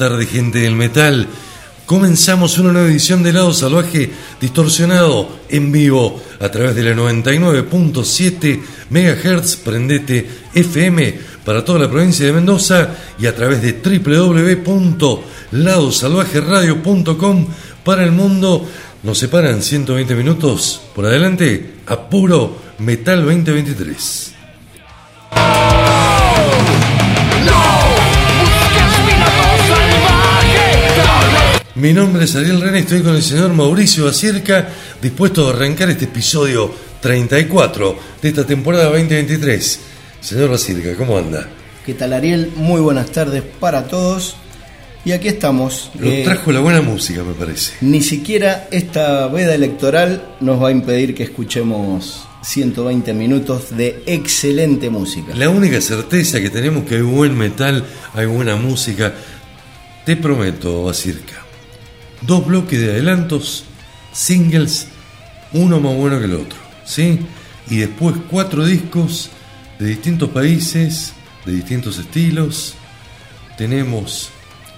Tardes, gente del metal. Comenzamos una nueva edición de Lado Salvaje distorsionado en vivo a través de la 99.7 MHz Prendete FM para toda la provincia de Mendoza y a través de www.ladosalvajeradio.com para el mundo. Nos separan 120 minutos por adelante a puro Metal 2023. Mi nombre es Ariel René, estoy con el señor Mauricio Acierca, dispuesto a arrancar este episodio 34 de esta temporada 2023. Señor Acierca, ¿cómo anda? ¿Qué tal Ariel? Muy buenas tardes para todos. Y aquí estamos. Lo eh, trajo la buena música, me parece. Ni siquiera esta veda electoral nos va a impedir que escuchemos 120 minutos de excelente música. La única certeza que tenemos que hay buen metal, hay buena música. Te prometo, Acirca dos bloques de adelantos, singles, uno más bueno que el otro, ¿sí? Y después cuatro discos de distintos países, de distintos estilos. Tenemos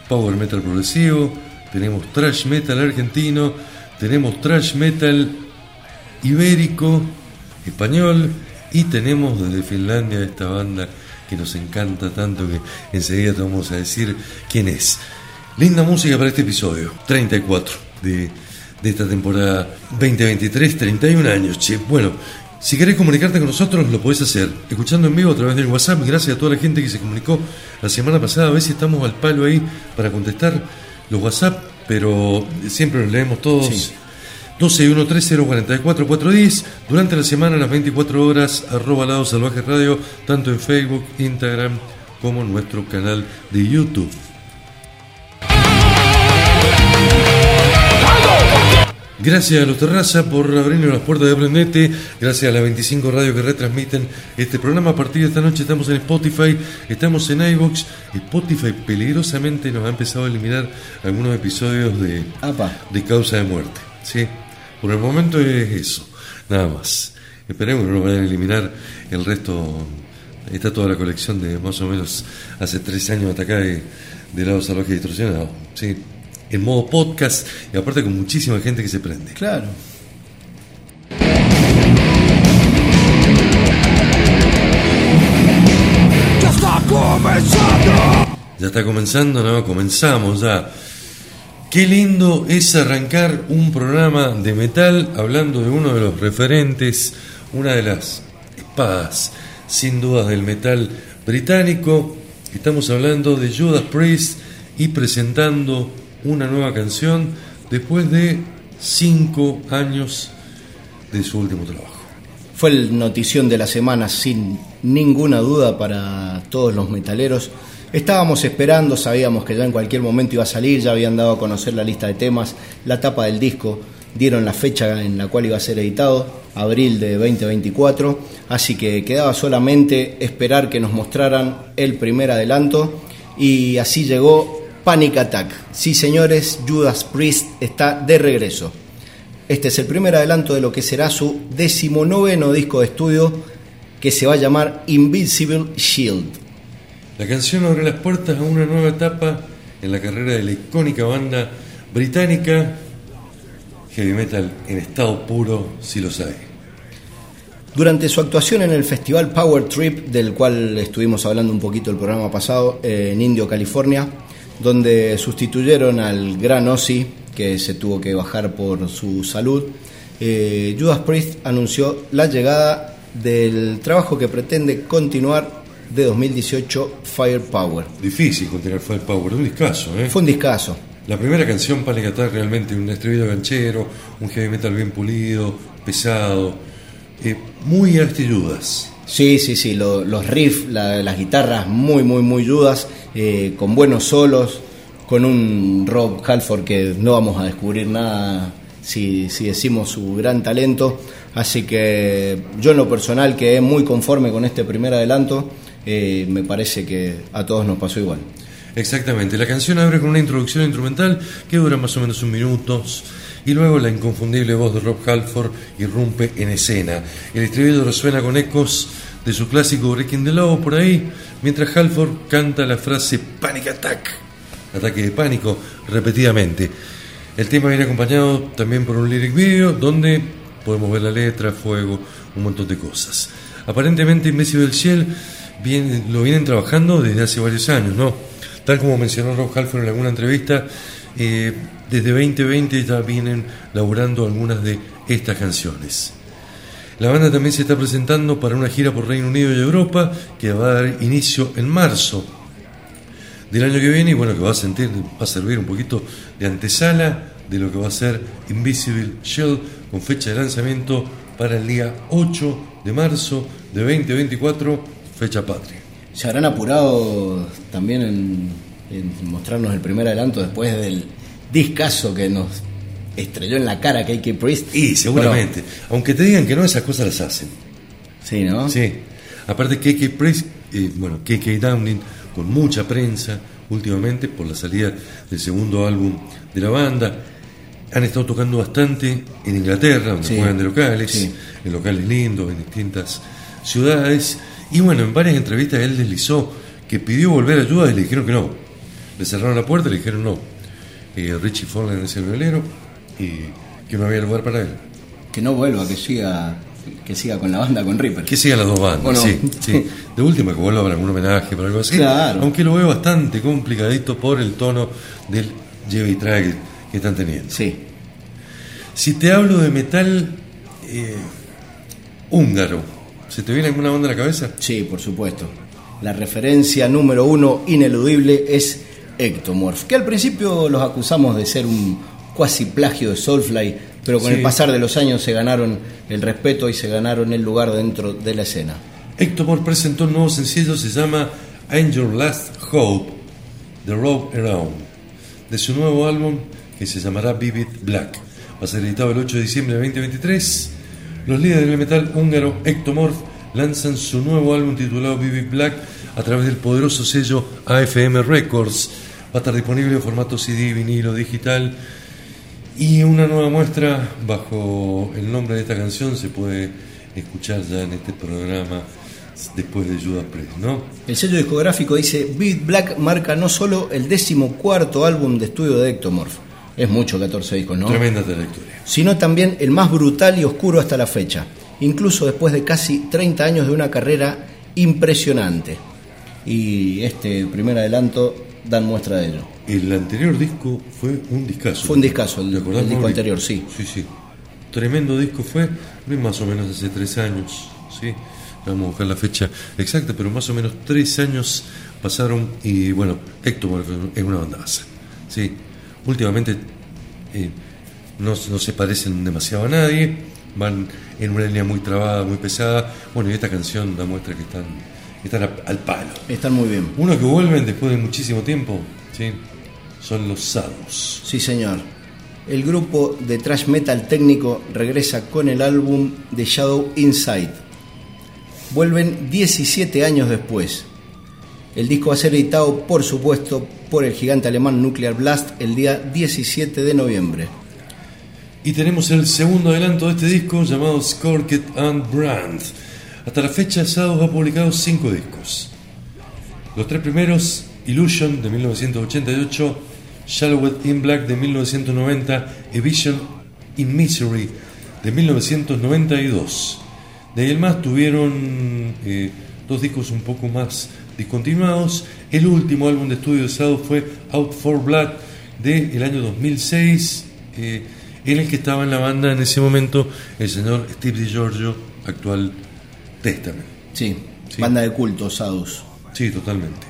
power metal progresivo, tenemos thrash metal argentino, tenemos thrash metal ibérico, español y tenemos desde Finlandia esta banda que nos encanta tanto que enseguida te vamos a decir quién es. Linda música para este episodio, 34 de, esta temporada 2023, 31 años, che. Bueno, si querés comunicarte con nosotros, lo podés hacer escuchando en vivo a través del WhatsApp. Gracias a toda la gente que se comunicó la semana pasada. A ver si estamos al palo ahí para contestar los WhatsApp, pero siempre los leemos todos. Sí. 1213044410 durante la semana las 24 horas arroba lado salvaje radio tanto en Facebook, Instagram como en nuestro canal de YouTube. Gracias a los Terraza por abrirnos las puertas de Aprendete. Gracias a las 25 radios que retransmiten este programa. A partir de esta noche estamos en Spotify, estamos en iBox. Spotify peligrosamente nos ha empezado a eliminar algunos episodios de, de causa de muerte. ¿sí? Por el momento es eso, nada más. Esperemos que no nos vayan a eliminar el resto. Está toda la colección de más o menos hace tres años hasta acá de, de lado salvaje distorsionado. ¿sí? En modo podcast y aparte con muchísima gente que se prende. Claro. Ya está comenzando. Ya está comenzando, ¿no? Comenzamos ya. Qué lindo es arrancar un programa de metal hablando de uno de los referentes, una de las espadas, sin dudas, del metal británico. Estamos hablando de Judas Priest y presentando una nueva canción después de cinco años de su último trabajo. Fue el notición de la semana sin ninguna duda para todos los metaleros. Estábamos esperando, sabíamos que ya en cualquier momento iba a salir, ya habían dado a conocer la lista de temas, la tapa del disco, dieron la fecha en la cual iba a ser editado, abril de 2024, así que quedaba solamente esperar que nos mostraran el primer adelanto y así llegó Panic Attack. Sí, señores, Judas Priest está de regreso. Este es el primer adelanto de lo que será su decimonoveno disco de estudio que se va a llamar Invisible Shield. La canción abre las puertas a una nueva etapa en la carrera de la icónica banda británica heavy metal en estado puro, si lo sabe. Durante su actuación en el festival Power Trip, del cual estuvimos hablando un poquito el programa pasado, eh, en Indio, California, donde sustituyeron al gran Ozzy, que se tuvo que bajar por su salud. Eh, Judas Priest anunció la llegada del trabajo que pretende continuar de 2018, Firepower. Difícil continuar Firepower, un discazo, ¿eh? Fue un discazo. La primera canción para cantar realmente un estribillo ganchero, un heavy metal bien pulido, pesado, eh, muy Judas. Sí, sí, sí, los riffs, las guitarras muy, muy, muy Judas, eh, con buenos solos, con un Rob Halford que no vamos a descubrir nada si, si decimos su gran talento. Así que yo en lo personal quedé muy conforme con este primer adelanto, eh, me parece que a todos nos pasó igual. Exactamente, la canción abre con una introducción instrumental que dura más o menos un minuto y luego la inconfundible voz de Rob Halford irrumpe en escena. El estribillo resuena con ecos de su clásico Breaking the Law por ahí, mientras Halford canta la frase Panic Attack, ataque de pánico, repetidamente. El tema viene acompañado también por un lyric video donde podemos ver la letra, fuego, un montón de cosas. Aparentemente Invisible Shell bien, lo vienen trabajando desde hace varios años, ¿no? Tal como mencionó Rob Halford en alguna entrevista, eh, desde 2020 ya vienen laburando algunas de estas canciones. La banda también se está presentando para una gira por Reino Unido y Europa que va a dar inicio en marzo del año que viene y bueno, que va a, sentir, va a servir un poquito de antesala de lo que va a ser Invisible Shell con fecha de lanzamiento para el día 8 de marzo de 2024, fecha patria se habrán apurado también en, mostrarnos el primer adelanto después del discazo que nos estrelló en la cara KK Priest. Y seguramente, aunque te digan que no, esas cosas las hacen. Sí, ¿no? Sí. Aparte KK Priest, eh, bueno, KK Downing con mucha prensa últimamente por la salida del segundo álbum de la banda. Han estado tocando bastante en Inglaterra, donde juegan de locales, en locales lindos, en distintas ciudades. Y bueno, en varias entrevistas él deslizó que pidió volver ayuda y le dijeron que no. Le cerraron la puerta y le dijeron no. Eh, Richie Forlane es el violero y que no había lugar para él. Que no vuelva, que siga que siga con la banda con Ripper. Que sigan las dos bandas, sí, sí. De última que vuelva para algún homenaje, para algo así. Claro. Aunque lo veo bastante complicadito por el tono del lleve y trague que están teniendo. Sí. Si te hablo de metal eh, húngaro, ¿Se te viene alguna banda a la cabeza? Sí, por supuesto. La referencia número uno ineludible es Ectomorph, que al principio los acusamos de ser un cuasi plagio de Soulfly, pero con el pasar de los años se ganaron el respeto y se ganaron el lugar dentro de la escena. Ectomorph presentó un nuevo sencillo, se llama Angel Last Hope, The Road Around, de su nuevo álbum que se llamará Vivid Black. Va a ser editado el 8 de diciembre de 2023 los líderes del metal húngaro Ectomorph lanzan su nuevo álbum titulado Vivid Black a través del poderoso sello AFM Records. Va a estar disponible en formato CD, vinilo, digital. Y una nueva muestra bajo el nombre de esta canción se puede escuchar ya en este programa después de Judas Priest, ¿no? El sello discográfico dice Vivid Black marca no solo el décimo cuarto álbum de estudio de Ectomorph, es mucho 14 discos, ¿no? Tremenda trayectoria. Sino también el más brutal y oscuro hasta la fecha, incluso después de casi 30 años de una carrera impresionante. Y este primer adelanto dan muestra de ello. El anterior disco fue un discazo. Fue un discazo, el, el disco anterior, sí. Sí, sí. Tremendo disco fue, más o menos hace tres años, ¿sí? Vamos a buscar la fecha exacta, pero más o menos tres años pasaron y bueno, Héctor es una banda base, ¿sí? últimamente eh, no, se parecen demasiado a nadie, van en una línea muy trabada, muy pesada. Bueno, y esta canción da muestra que están, están al palo. Están muy bien. Uno que vuelven después de muchísimo tiempo, ¿sí? son los Sados. Sí, señor. El grupo de thrash metal técnico regresa con el álbum The Shadow Inside. Vuelven 17 años después. El disco va a ser editado, por supuesto, por el gigante alemán Nuclear Blast el día 17 de noviembre. Y tenemos el segundo adelanto de este disco llamado Scorked and Brand. Hasta la fecha, Sados ha publicado cinco discos. Los tres primeros, Illusion de 1988, Shallowed in Black de 1990 y Vision in Misery de 1992. De ahí en más tuvieron eh, dos discos un poco más discontinuados. El último álbum de estudio de Sado fue Out for Blood del año 2006, eh, en el que estaba en la banda en ese momento el señor Steve DiGiorgio, actual Testament. Sí, banda de culto, Sadus. Sí, totalmente.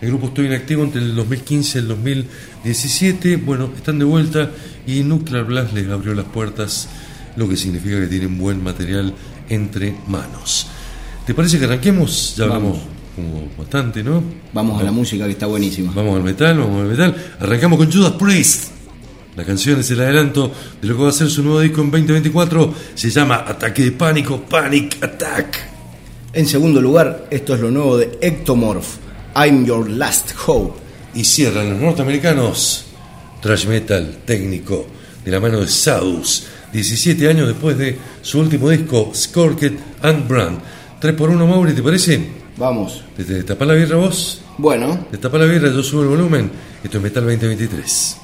El grupo estuvo inactivo entre el 2015 y el 2017. Bueno, están de vuelta y Nuclear Blast les abrió las puertas, lo que significa que tienen buen material entre manos. ¿Te parece que arranquemos? Ya hablamos como bastante, ¿no? Vamos a la música que está buenísima. Vamos al metal, vamos al metal. Arrancamos con Judas Priest. La canción es el adelanto de lo que va a ser su nuevo disco en 2024. Se llama Ataque de Pánico, Panic Attack. En segundo lugar, esto es lo nuevo de Ectomorph, I'm Your Last Hope. Y cierran los norteamericanos. Trash metal técnico de la mano de Sadus. 17 años después de su último disco, Scorked and Brand. 3 por 1 Mauri, ¿te parece? Vamos. ¿Te, te tapa la birra vos? Bueno. Te tapa la birra, yo subo el volumen. Esto es Metal 2023.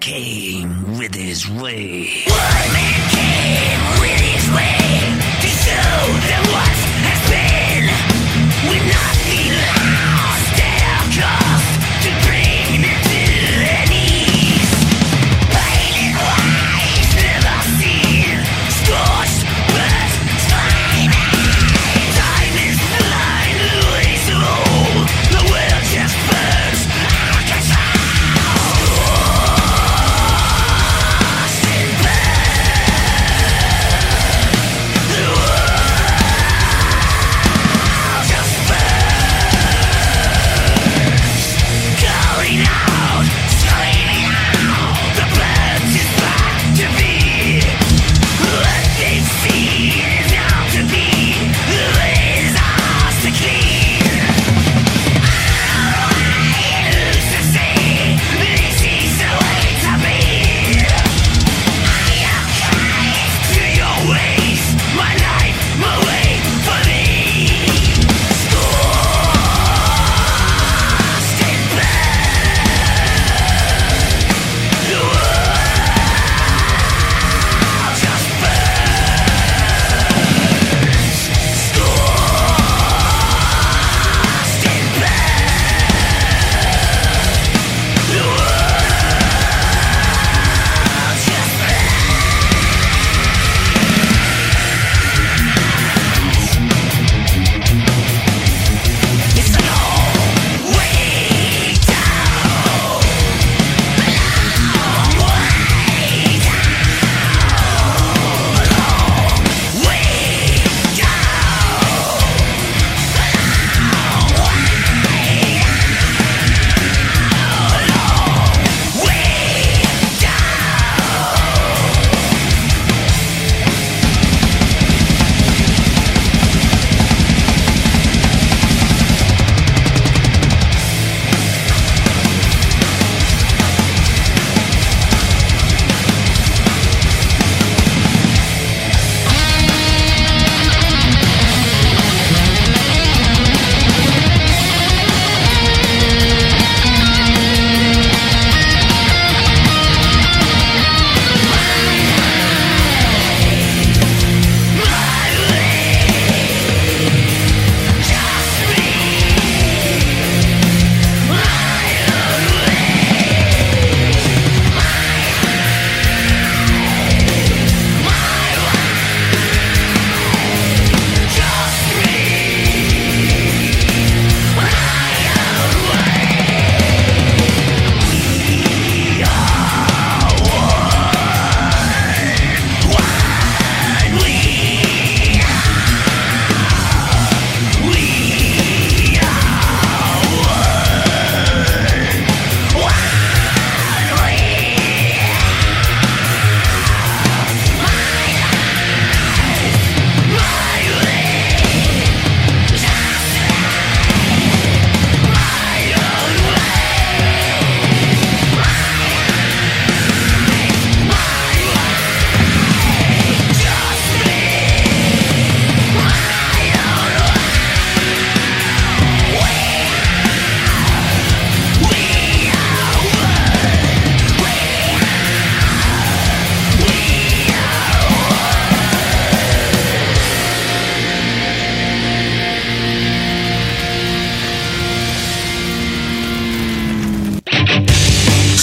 Came with his way.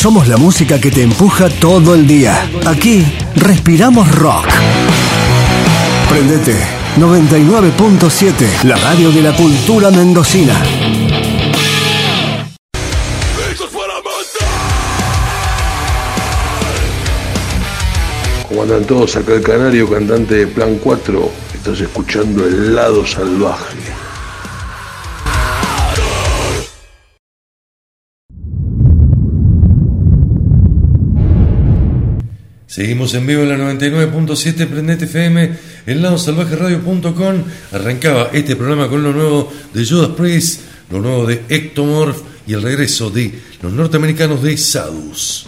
Somos la música que te empuja todo el día. Aquí respiramos rock. Prendete 99.7, la radio de la cultura mendocina. ¿Cómo andan todos? Acá el Canario, cantante de Plan 4. Estás escuchando El Lado Salvaje. Seguimos en vivo en la 99.7 Prendete FM, el lado salvajeradio.com. Arrancaba este programa con lo nuevo de Judas Priest, lo nuevo de Ectomorph y el regreso de los norteamericanos de Sadus.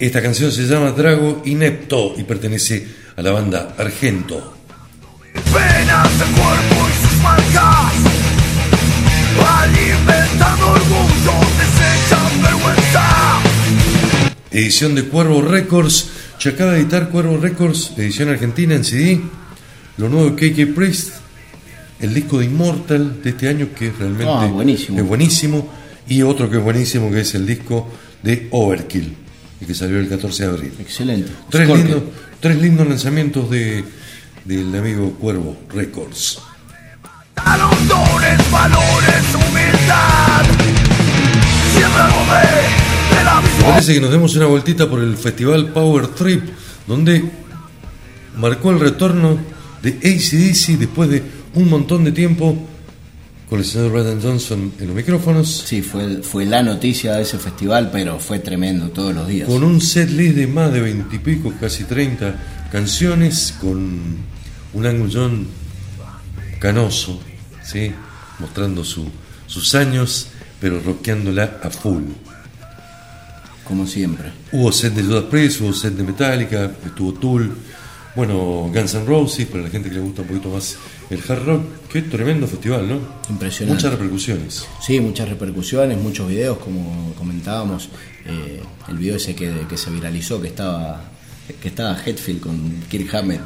Esta canción se llama Drago Inepto y pertenece a la banda Argento. penas de cuerpo y sus marcas Alimentando orgullo, desechan Edición de Cuervo Records. Se acaba de editar Cuervo Records, edición argentina en CD. Lo nuevo de KK Priest. El disco de Immortal de este año que realmente Ah, buenísimo. es buenísimo. Y otro que es buenísimo que es el disco de Overkill, el que salió el 14 de abril. Excelente. Tres lindos, tres lindos lanzamientos de, del amigo Cuervo Records. A los dones, valores, humildad. Siempre parece que nos demos una vueltita por el festival Power Trip, donde marcó el retorno de ACDC después de un montón de tiempo con el señor Brandon Johnson en los micrófonos, Sí, fue, fue la noticia de ese festival, pero fue tremendo todos los días. con un set list de más de 20 y pico, casi 30 canciones, con un Angus John canoso, ¿sí? mostrando su- sus años, pero rockeándola a full. Como siempre. Hubo set de Judas Priest, hubo set de Metallica, estuvo Tool, bueno, Guns N' Roses, para la gente que le gusta un poquito más el hard rock. Qué tremendo festival, ¿no? Impresionante. Muchas repercusiones. Sí, muchas repercusiones, muchos videos, como comentábamos. eh, el video ese que, que se viralizó, que estaba, que estaba Hetfield con Kirk Hammett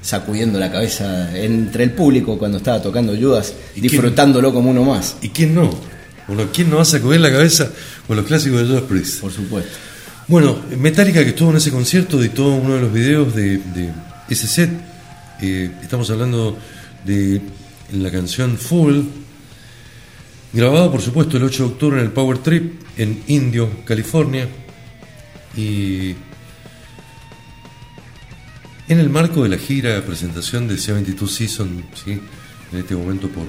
sacudiendo la cabeza entre el público cuando estaba tocando Judas, ¿Y quién- disfrutándolo como uno más, ¿Y quién no? Bueno, ¿quién no va a sacudir la cabeza con los clásicos de Judas Priest? por supuesto. Bueno, Metallica que estuvo en ese concierto editó uno de los videos de, de ese set. Eh, estamos hablando de la canción Full, grabado por supuesto el 8 de octubre en el Power Trip en Indio, California. Y en el marco de la gira de presentación de 72 Season, ¿sí? en este momento por,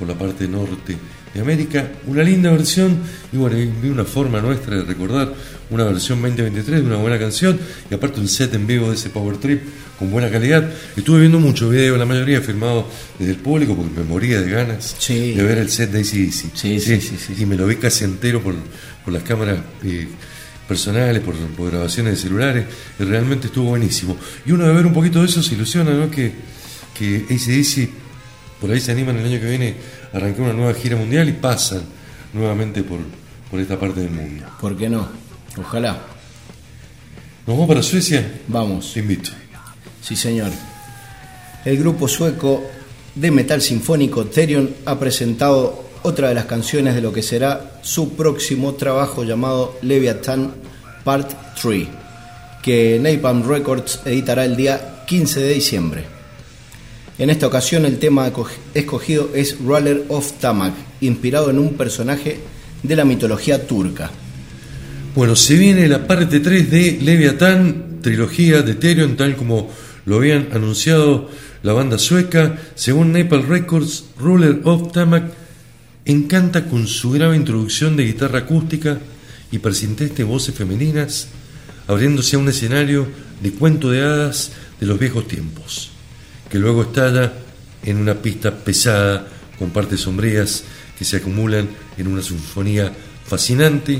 por la parte norte de América, una linda versión, y bueno, vi una forma nuestra de recordar una versión 2023 de una buena canción, y aparte un set en vivo de ese Power Trip con buena calidad. Estuve viendo muchos videos, la mayoría firmados desde el público, porque me moría de ganas Sí. de ver el set de ACDC. Sí, sí, sí, sí. Y me lo vi casi entero por, por las cámaras eh, personales, por, por grabaciones de celulares, y realmente estuvo buenísimo. Y uno de ver un poquito de eso se ilusiona, ¿no? Que, que ACDC por ahí se animan el año que viene arrancar una nueva gira mundial y pasan nuevamente por, por esta parte del mundo. ¿Por qué no? Ojalá. ¿Nos vamos para Suecia? Vamos. Te invito. Sí, señor. El grupo sueco de metal sinfónico Therion ha presentado otra de las canciones de lo que será su próximo trabajo llamado Leviathan Part 3, que Napalm Records editará el día 15 de diciembre. En esta ocasión el tema escogido es Ruler of Tamak, inspirado en un personaje de la mitología turca. Bueno, se viene la parte 3 de Leviathan, trilogía de Therion, tal como lo habían anunciado la banda sueca. Según Napalm Records, Ruler of Tamak encanta con su grave introducción de guitarra acústica y persistentes voces femeninas, abriéndose a un escenario de cuento de hadas de los viejos tiempos, que luego estalla en una pista pesada con partes sombrías que se acumulan en una sinfonía fascinante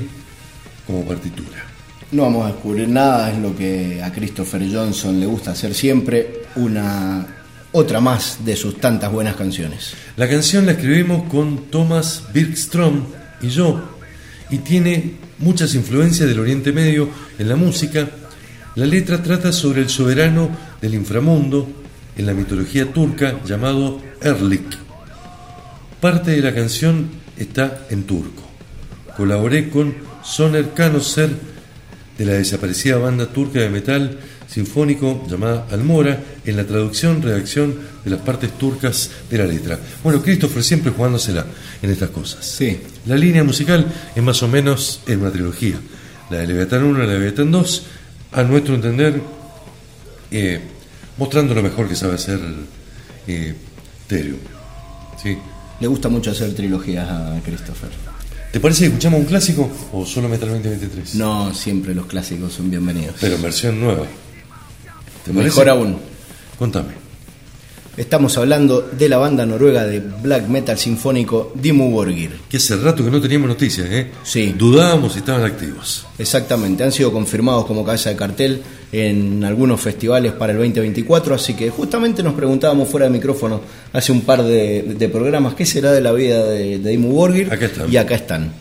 como partitura. No vamos a descubrir nada, es lo que a Christopher Johnson le gusta hacer siempre, una otra más de sus tantas buenas canciones. La canción la escribimos con Thomas Birkstrom y yo, y tiene muchas influencias del Oriente Medio en la música. La letra trata sobre el soberano del inframundo en la mitología turca llamado Erlik. Parte de la canción está en turco. Colaboré con Soner Kanoser de la desaparecida banda turca de metal sinfónico llamada Almora en la traducción, redacción de las partes turcas de la letra. Bueno, Christopher siempre jugándosela en estas cosas. Sí. La línea musical es más o menos en una trilogía. La de Leviatán 1 y la de Leviatán 2, a nuestro entender, eh, mostrando lo mejor que sabe hacer eh. ¿Sí? Le gusta mucho hacer trilogías a Christopher. ¿Te parece que escuchamos un clásico o solo Metal 2023? No siempre los clásicos son bienvenidos. Pero en versión nueva. ¿Te parece? Mejor aún. Contame. Estamos hablando de la banda noruega de black metal sinfónico Dimmu Borgir. Que hace rato que no teníamos noticias, ¿eh? Sí. Dudábamos si estaban activos. Exactamente, han sido confirmados como cabeza de cartel en algunos festivales para el 2024, así que justamente nos preguntábamos fuera de micrófono hace un par de, de programas qué será de la vida de, de Dimmu Borgir Acá están. y acá están.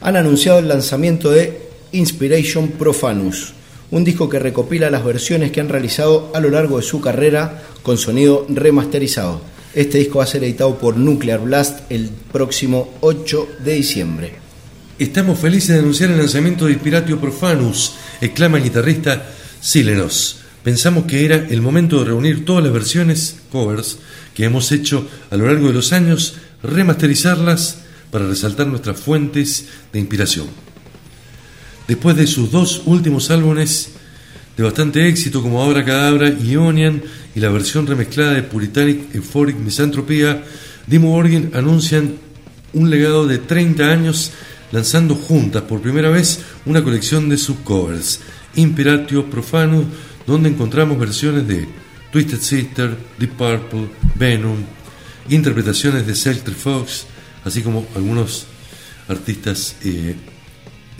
Han anunciado el lanzamiento de Inspiration Profanus, un disco que recopila las versiones que han realizado a lo largo de su carrera con sonido remasterizado. Este disco va a ser editado por Nuclear Blast el próximo 8 de diciembre. Estamos felices de anunciar el lanzamiento de Inspiratio Profanus, exclama el guitarrista Silenos. Pensamos que era el momento de reunir todas las versiones, covers, que hemos hecho a lo largo de los años, remasterizarlas para resaltar nuestras fuentes de inspiración. Después de sus dos últimos álbumes de bastante éxito como Abra Cadabra y Ionian y la versión remezclada de Puritanic Euphoric Misantropía, Dimmu Borgir anuncian un legado de 30 años lanzando juntas por primera vez una colección de sus covers, Imperatio Profanus, donde encontramos versiones de Twisted Sister, Deep Purple, Venom, interpretaciones de Celtic Fox, así como algunos artistas eh,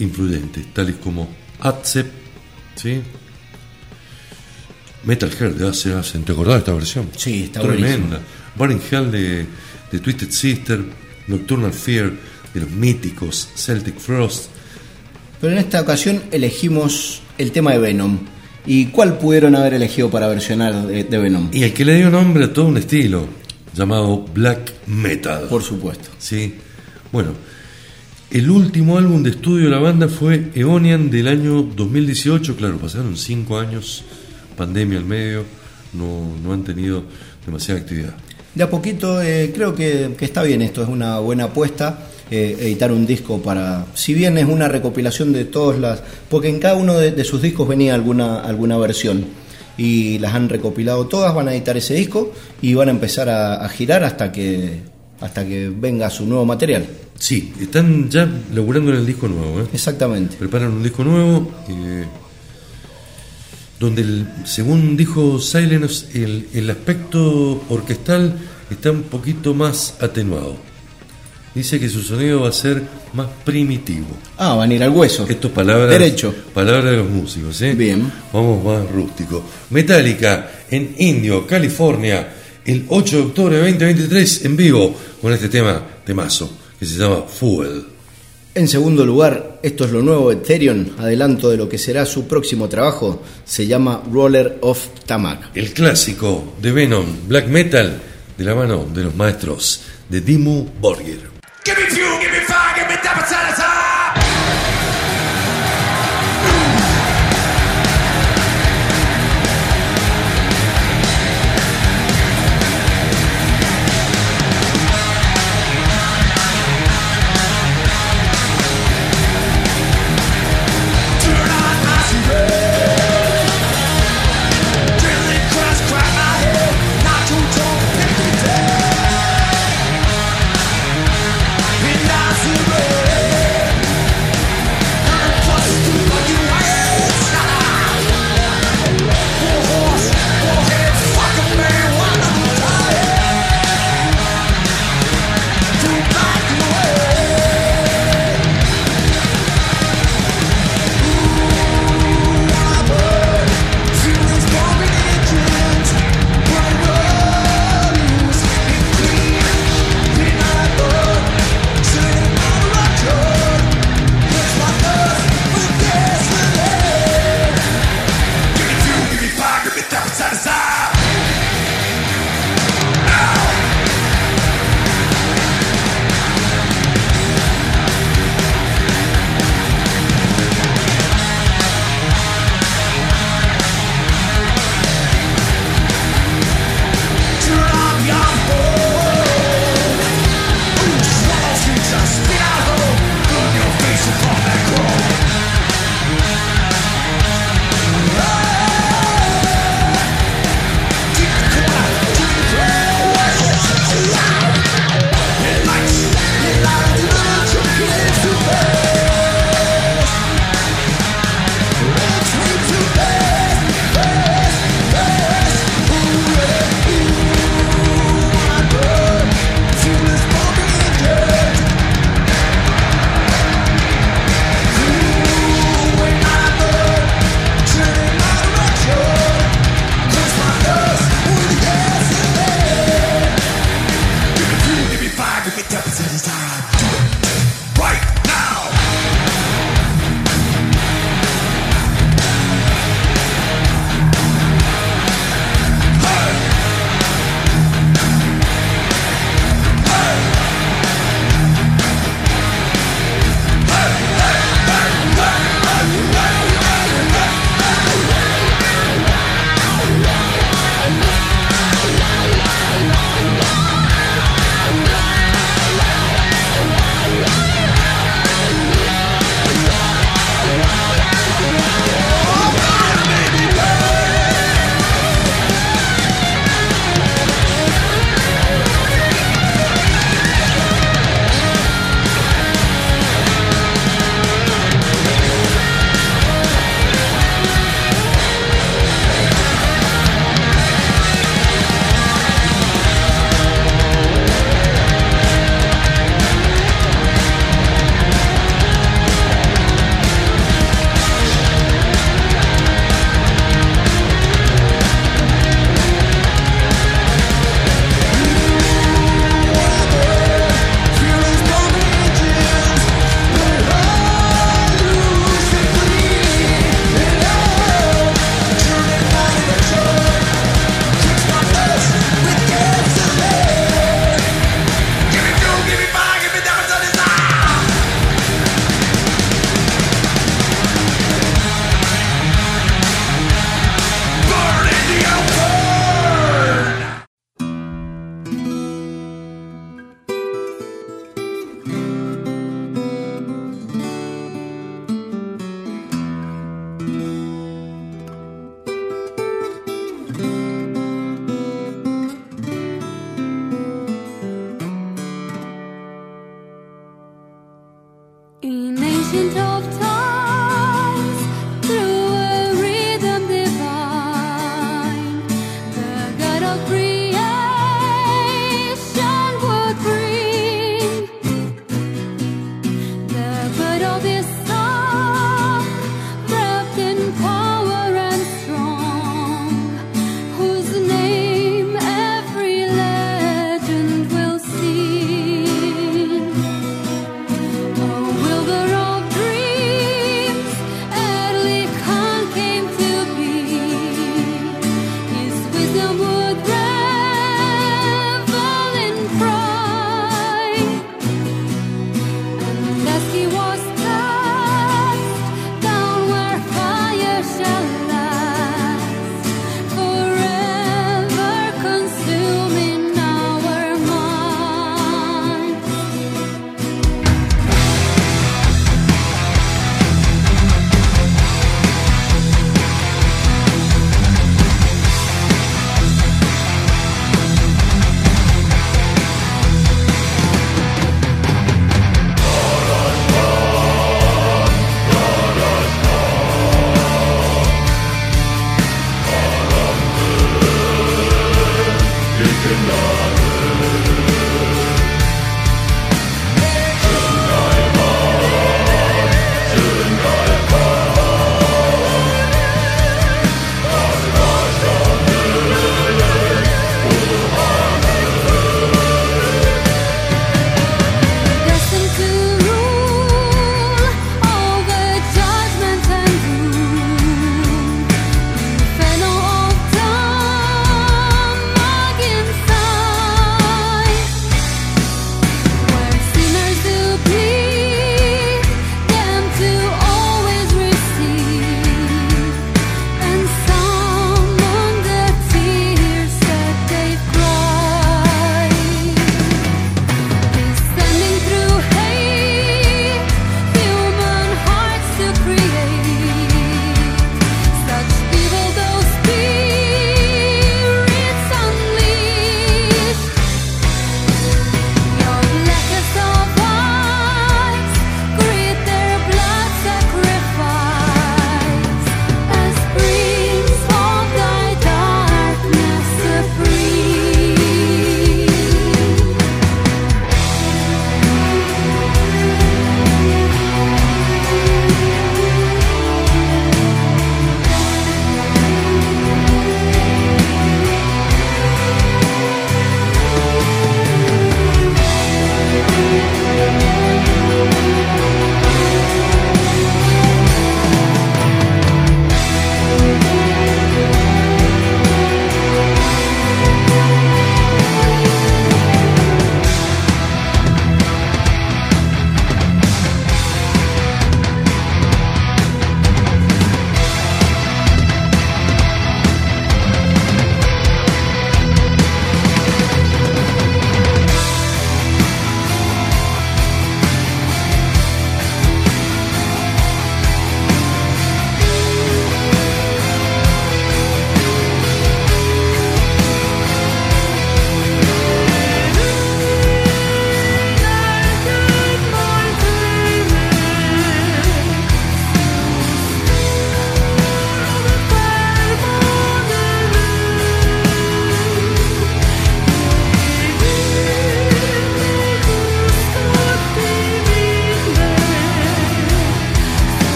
influyentes, tales como Atsep, ¿sí? Metal Hair de hace, hace- ¿te acordás de esta versión? Sí, está Tremenda. Burning Hell de, de Twisted Sister, Nocturnal Fear de los míticos Celtic Frost. Pero en esta ocasión elegimos el tema de Venom. ¿Y cuál pudieron haber elegido para versionar de, de Venom? Y el que le dio nombre a todo un estilo llamado Black Metal. Por supuesto. Sí. Bueno, el último álbum de estudio de la banda fue Eonian del año 2018. Claro, pasaron cinco años, pandemia al medio, no, no han tenido demasiada actividad. De a poquito eh, creo que, está bien esto, es una buena apuesta. eh, editar un disco para, si bien es una recopilación de todas las, porque en cada uno de, sus discos venía alguna, alguna versión y las han recopilado todas, van a editar ese disco y van a empezar a girar hasta que, hasta que venga su nuevo material. Sí, están ya laburando en el disco nuevo. ¿eh? Exactamente. Preparan un disco nuevo eh, donde, el- según dijo Silence, el, el aspecto orquestal está un poquito más atenuado. Dice que su sonido va a ser más primitivo. Ah, van a ir al hueso. Esto es palabras, Derecho. palabras de los músicos. ¿eh? Bien. Vamos más rústico. Metallica en Indio, California, el 8 de octubre de 2023 en vivo con este tema temazo que se llama Fuel. En segundo lugar, esto es lo nuevo de Therion, adelanto de lo que será su próximo trabajo, se llama Roller of Tamak. El clásico de Venom, Black Metal, de la mano de los maestros de Dimmu Borgir. Give me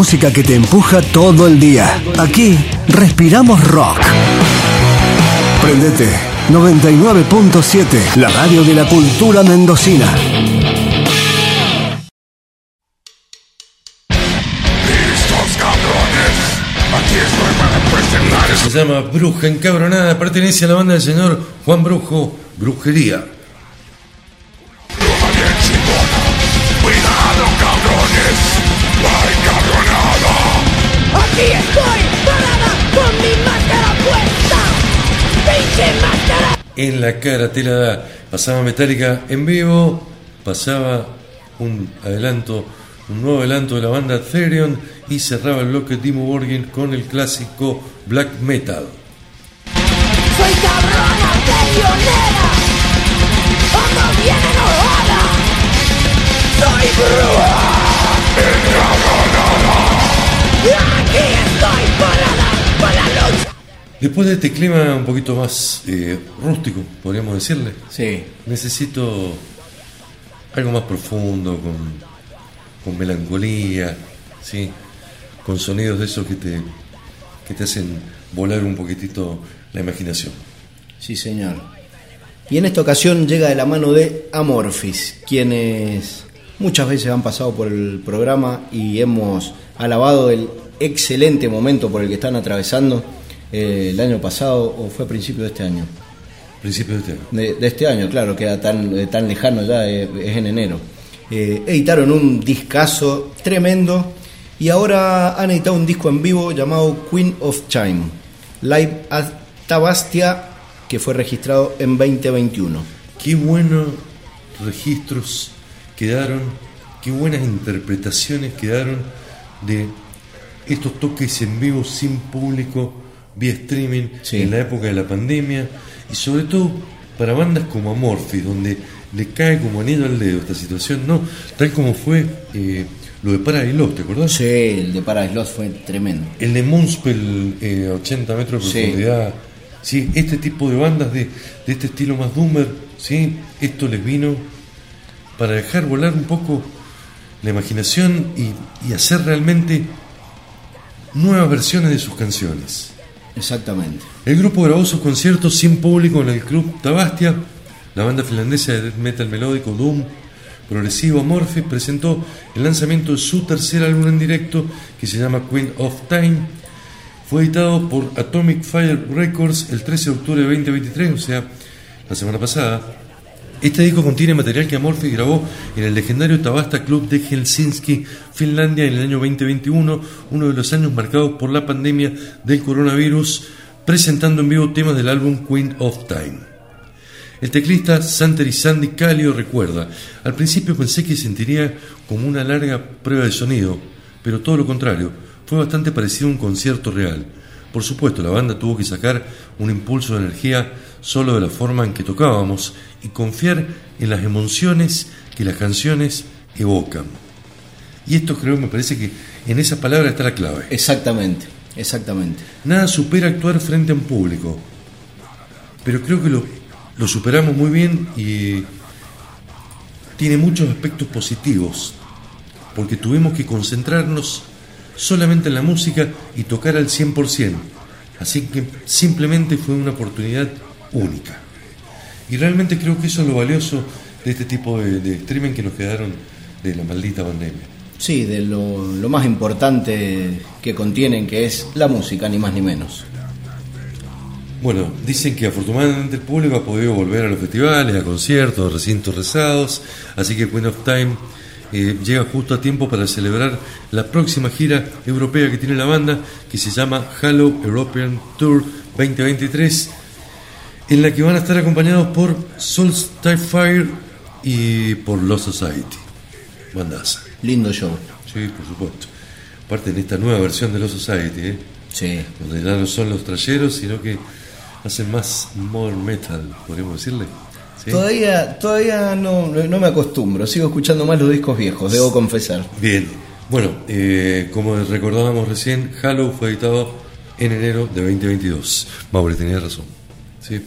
música que te empuja todo el día. Aquí respiramos rock. Prendete 99.7, la radio de la cultura mendocina. Se llama Bruja Encabronada, pertenece a la banda del señor Juan Brujo, Brujería. En la cara te la da. Pasaba Metallica en vivo, pasaba un adelanto, un nuevo adelanto de la banda Therion y cerraba el bloque Timo Borgin con el clásico Black Metal. Soy cabrona peleonera. Ando bien enojada. Soy bruja. Y aquí estoy parada para la lucha. Después de este clima un poquito más eh, rústico, podríamos decirle, Sí, necesito algo más profundo, con, con melancolía, ¿sí? con sonidos de esos que te, que te hacen volar un poquitito la imaginación. sí señor. Y en esta ocasión llega de la mano de Amorphis, quienes muchas veces han pasado por el programa y hemos alabado el excelente momento por el que están atravesando eh, el año pasado o fue a principio de este año. Principio de este año. De, de este año, claro, queda tan, eh, tan lejano ya, eh, es en enero. Eh, editaron un discazo tremendo y ahora han editado un disco en vivo llamado Queen of Time, Live at Tabastia, que fue registrado en 2021. Qué buenos registros quedaron, qué buenas interpretaciones quedaron de estos toques en vivo sin público, vía streaming, Sí. en la época de la pandemia, y sobre todo para bandas como Amorphis, donde le cae como anillo al dedo esta situación, ¿no? Tal como fue eh, lo de Paradise Lost, ¿te acordás? Sí, el de Paradise Lost fue tremendo. El de Moonspell, eh, a 80 metros de Sí. profundidad. Sí, este tipo de bandas de, de este estilo más Doomer, ¿sí? esto les vino para dejar volar un poco la imaginación y, y hacer realmente nuevas versiones de sus canciones. Exactamente. El grupo grabó sus conciertos sin público en el club Tabastia. La banda finlandesa de metal melódico Doom progresivo Amorphis presentó el lanzamiento de su tercer álbum en directo que se llama Queen of Time. Fue editado por Atomic Fire Records el 13 de octubre de 2023, o sea, la semana pasada. Este disco contiene material que Amorphis grabó en el legendario Tabasta Club de Helsinki, Finlandia, en el año 2021, uno de los años marcados por la pandemia del coronavirus, presentando en vivo temas del álbum Queen of Time. El teclista Santeri Sandy Calio recuerda, al principio pensé que sentiría como una larga prueba de sonido, pero todo lo contrario, fue bastante parecido a un concierto real. Por supuesto, la banda tuvo que sacar un impulso de energía solo de la forma en que tocábamos y confiar en las emociones que las canciones evocan. Y esto creo, me parece que en esa palabra está la clave. Exactamente, exactamente. Nada supera actuar frente a un público. Pero creo que lo, lo superamos muy bien y tiene muchos aspectos positivos. Porque tuvimos que concentrarnos solamente en la música y tocar al 100%. Así que simplemente fue una oportunidad única. Y realmente creo que eso es lo valioso de este tipo de, de streaming que nos quedaron de la maldita pandemia. Sí, de lo, lo más importante que contienen, que es la música, ni más ni menos. Bueno, dicen que afortunadamente el público ha podido volver a los festivales, a conciertos, a recintos rezados, así que Queen of Time eh, llega justo a tiempo para celebrar la próxima gira europea que tiene la banda, que se llama Halo European Tour 2023, en la que van a estar acompañados por Solstice Fire y por Lost Society. Bandaza. Lindo show. Sí, por supuesto. Aparte en esta nueva versión de Lost Society, ¿eh? Sí. donde ya no son los trayeros, sino que hacen más modern metal, podríamos decirle. ¿Sí? Todavía, todavía no, no me acostumbro, sigo escuchando más los discos viejos, debo confesar. Bien, bueno, eh, como recordábamos recién, Halo fue editado en enero de 2022. Maure, tenía razón. ¿sí?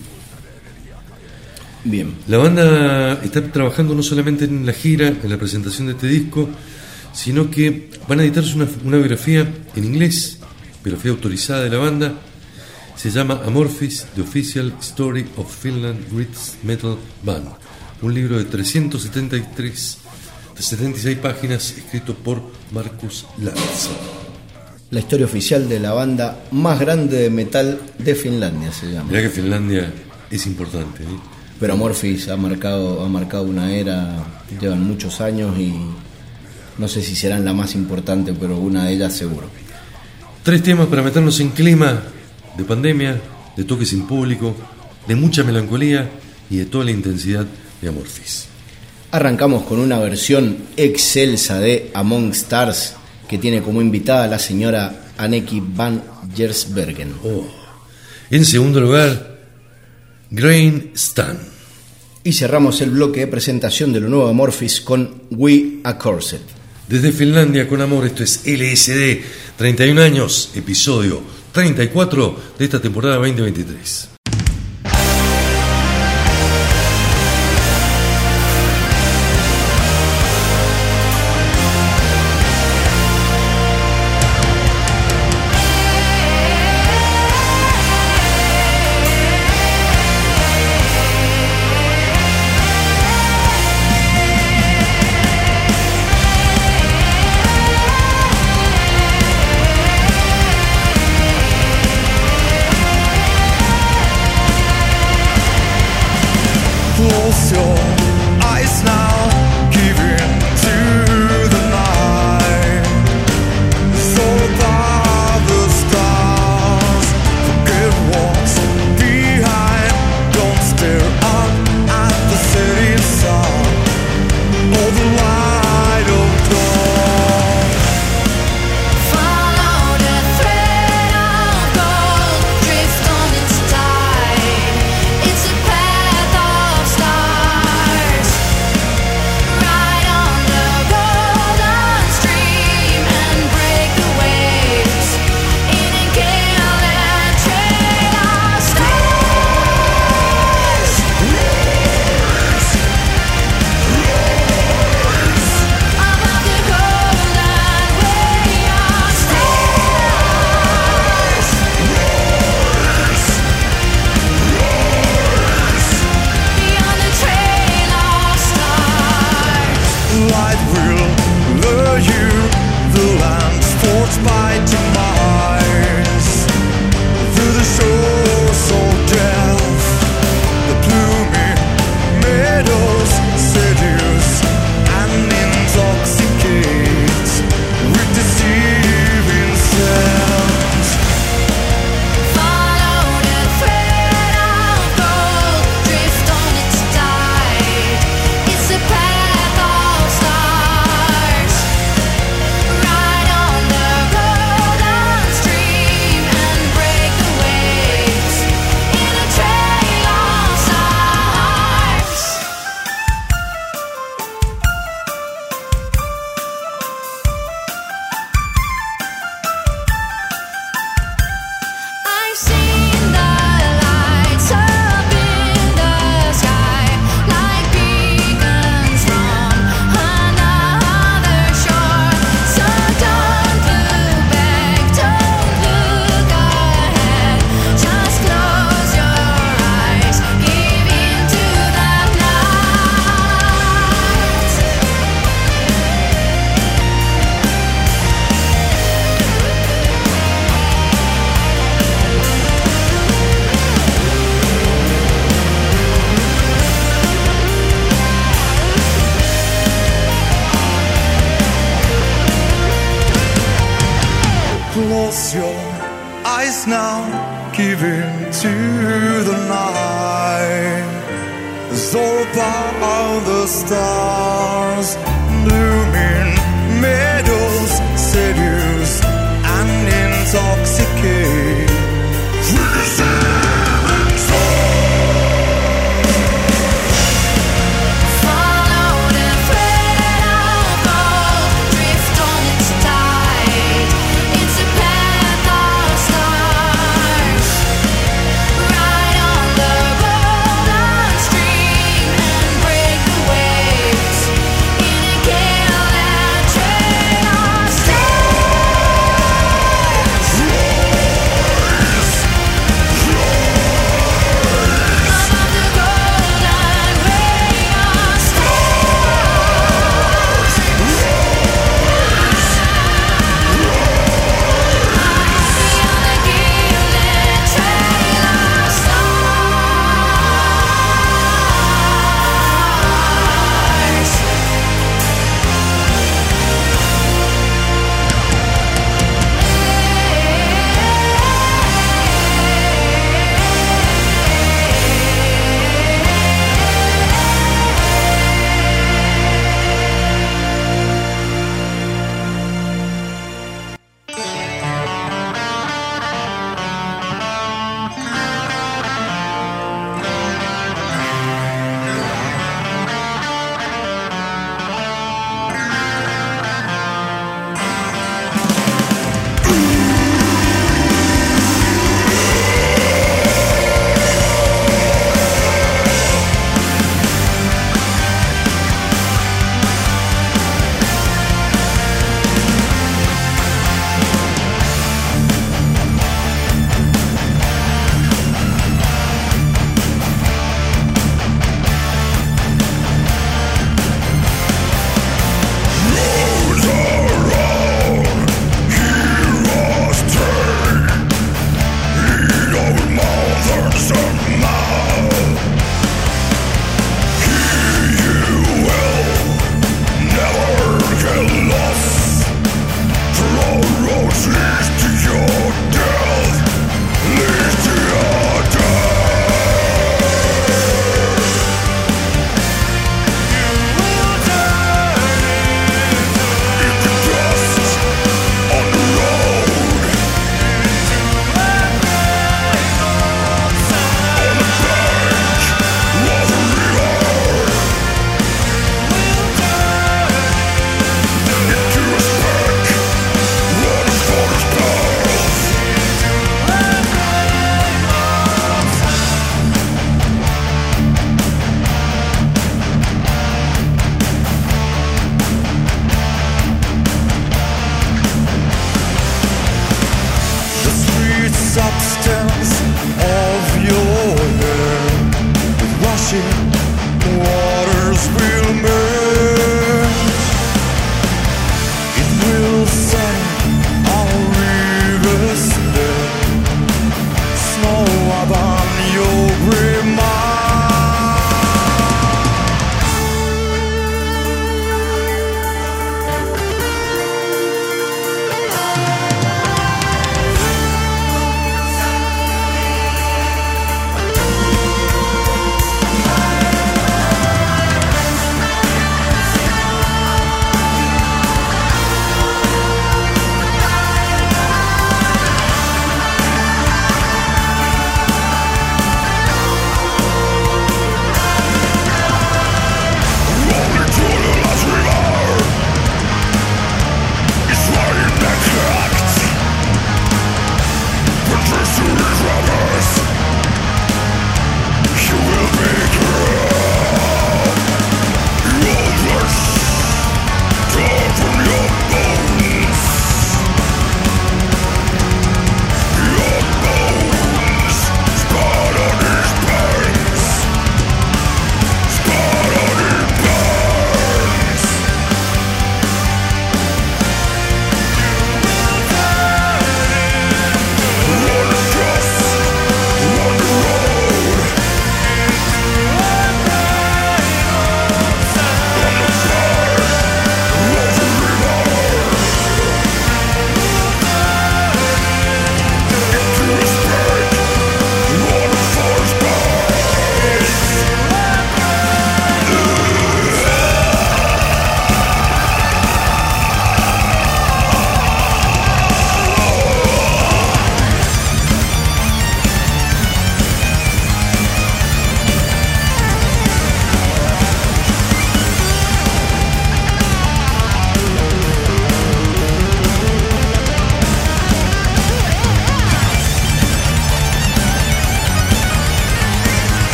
Bien. La banda está trabajando no solamente en la gira, en la presentación de este disco, sino que van a editarse una, una biografía en inglés, biografía autorizada de la banda. Se llama Amorphis, The Official Story of Finland Greatest Metal Band. Un libro de 373, de 76 páginas, escrito por Marcus Lantz. La historia oficial de la banda más grande de metal de Finlandia se llama. Mirá que Finlandia es importante. ¿eh? Pero Amorphis ha marcado, ha marcado una era, llevan muchos años y no sé si serán la más importante, pero una de ellas seguro. Tres temas para meternos en clima de pandemia, de toque sin público, de mucha melancolía y de toda la intensidad de Amorphis. Arrancamos con una versión excelsa de Among Stars que tiene como invitada a la señora Anneki van Gersbergen. Oh. En segundo lugar, Grain Stan. Y cerramos el bloque de presentación de lo nuevo de Amorphis con We a Corset. Desde Finlandia con amor, esto es LSD, 31 años, episodio 34 de esta temporada 2023.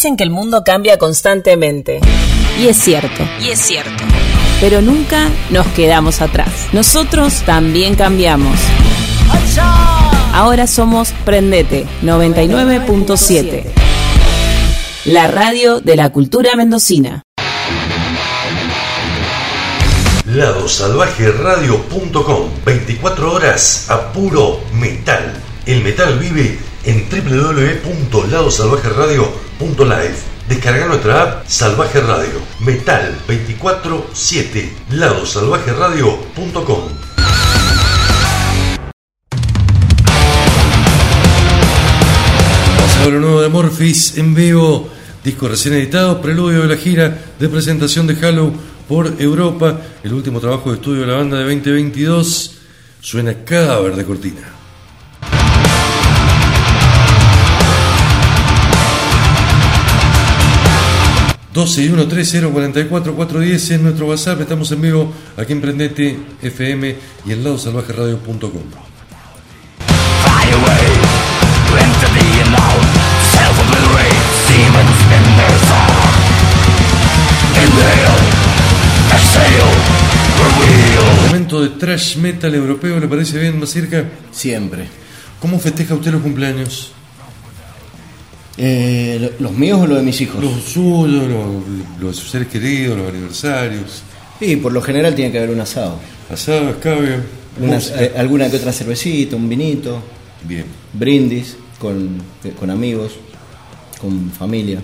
Dicen que el mundo cambia constantemente. Y es cierto. Y es cierto. Pero nunca nos quedamos atrás. Nosotros también cambiamos. Ahora somos Prendete 99.7. La radio de la cultura mendocina. ladosalvajeradio.com 24 horas a puro metal. El metal vive en www.ladosalvajeradio.live. Descarga nuestra app Salvaje Radio. Metal 24-7. ladosalvajeradio.com ver lo nuevo de Morphis en vivo. Disco recién editado, preludio de la gira de presentación de Halo por Europa. El último trabajo de estudio de la banda de 2022. Suena cadáver de cortina. 12 y 1 30 44 410 es nuestro WhatsApp. Estamos en vivo aquí en Prendete FM y en ladosalvajeradio.com. Momento de trash metal europeo, ¿le parece bien, más cerca? Siempre. ¿Cómo festeja usted los cumpleaños? Eh, lo- ¿Los míos o los de mis hijos? Los suyos, los, los de sus seres queridos, los aniversarios. Sí, por lo general tiene que haber un asado. Asado, escabio, eh, alguna que otra cervecita, un vinito, Bien, brindis con, eh, con amigos, con familia.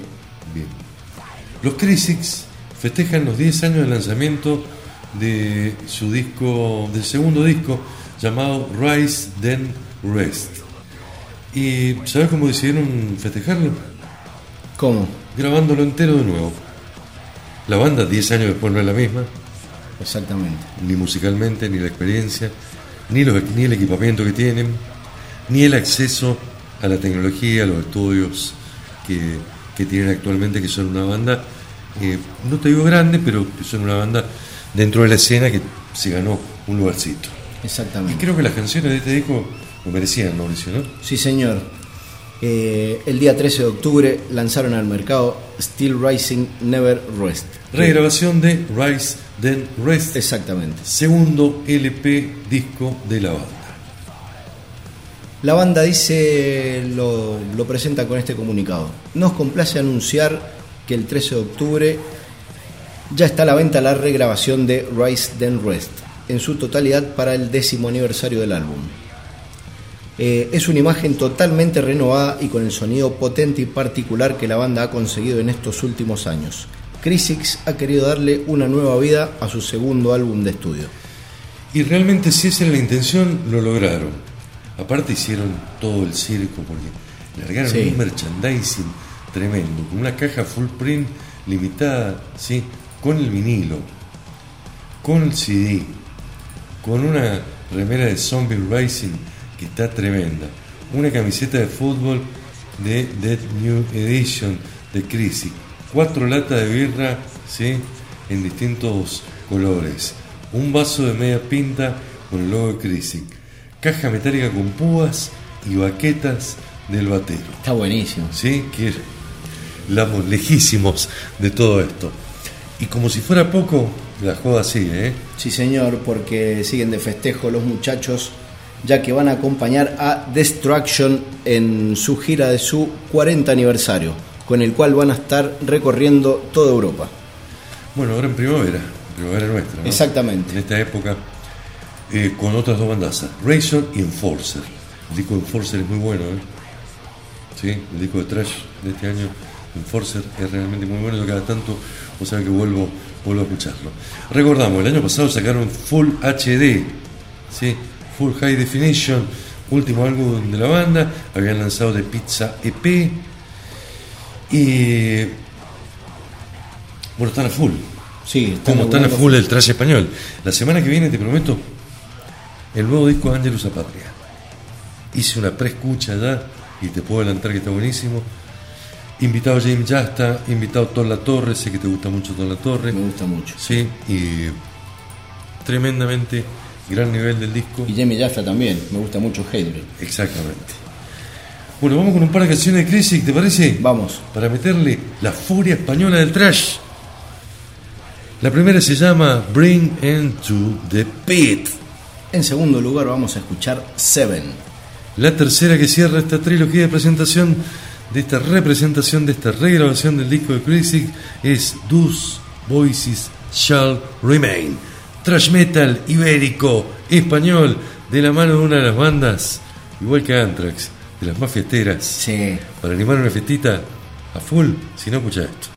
bien. Los Crisix festejan los 10 años de lanzamiento de su disco, del segundo disco llamado Rise Then Rest. ¿Y sabes cómo decidieron festejarlo? ¿Cómo? Grabándolo entero de nuevo. La banda 10 años después no es la misma, Exactamente. ni musicalmente, ni la experiencia, ni, los, ni el equipamiento que tienen, ni el acceso a la tecnología, a los estudios que, que tienen actualmente, que son una banda, eh, no te digo grande, pero que son una banda dentro de la escena que se ganó un lugarcito. Y Exactamente. creo que las canciones de este disco lo merecían, Mauricio, ¿no? Sí, señor. Eh, el día 13 de octubre lanzaron al mercado Still Rising Never Rest. Regrabación de Rise Then Rest, Exactamente. segundo LP disco de la banda. La banda dice, lo, lo presenta con este comunicado. Nos complace anunciar que el 13 de octubre ya está a la venta la regrabación de Rise Then Rest, en su totalidad para el décimo aniversario del álbum. Eh, es una imagen totalmente renovada y con el sonido potente y particular que la banda ha conseguido en estos últimos años. Crisix ha querido darle una nueva vida a su segundo álbum de estudio. Y realmente si esa era la intención, lo lograron. Aparte hicieron todo el circo porque largaron Sí. un merchandising tremendo, con una caja full print limitada, ¿sí? con el vinilo, con el CD, con una remera de Zombie Racing que está tremenda, una camiseta de fútbol de Dead New Edition de Crisis, cuatro latas de birra ¿sí? en distintos colores, un vaso de media pinta con el logo de Crisis, caja metálica con púas y baquetas del batero. Está buenísimo. ¿sí? Que estamos lejísimos de todo esto. Y como si fuera poco, la joda sigue, ¿eh? Sí, señor, porque siguen de festejo los muchachos, ya que van a acompañar a Destruction en su gira de su 40 aniversario, con el cual van a estar recorriendo toda Europa. Bueno, ahora en primavera, primavera nuestra, ¿no? Exactamente. En esta época, eh, con otras dos bandazas, Razor y Enforcer. El disco de Enforcer es muy bueno, ¿eh? Sí, el disco de Trash de este año, Enforcer, es realmente muy bueno. Yo cada tanto, o sea que vuelvo, vuelvo a escucharlo. Recordamos, el año pasado sacaron Full HD, ¿sí? Full High Definition, último álbum de la banda. Habían lanzado de Pizza EP. Y. Bueno, están a full. Sí, están Como están a full el trash español. La semana que viene, te prometo, el nuevo disco de Angelus Apatria. Hice una preescucha ya y te puedo adelantar que está buenísimo. Invitado James Yasta, invitado Ton La Torre, sé que te gusta mucho Ton La Torre. Me gusta mucho. Sí, y tremendamente gran nivel del disco. Y Jamie Jaffa también, me gusta mucho Heydrich. Exactamente. Bueno, vamos con un par de canciones de Crisis, ¿te parece? Vamos. Para meterle la furia española del trash. La primera se llama Bring Into the Pit. En segundo lugar vamos a escuchar Seven. La tercera que cierra esta trilogía de presentación, de esta representación, de esta regrabación del disco de Crisis es Those Voices Shall Remain. Trash metal ibérico, español, de la mano de una de las bandas, igual que Anthrax, de las más fiesteras. Para animar una festita a full, si no escucha esto.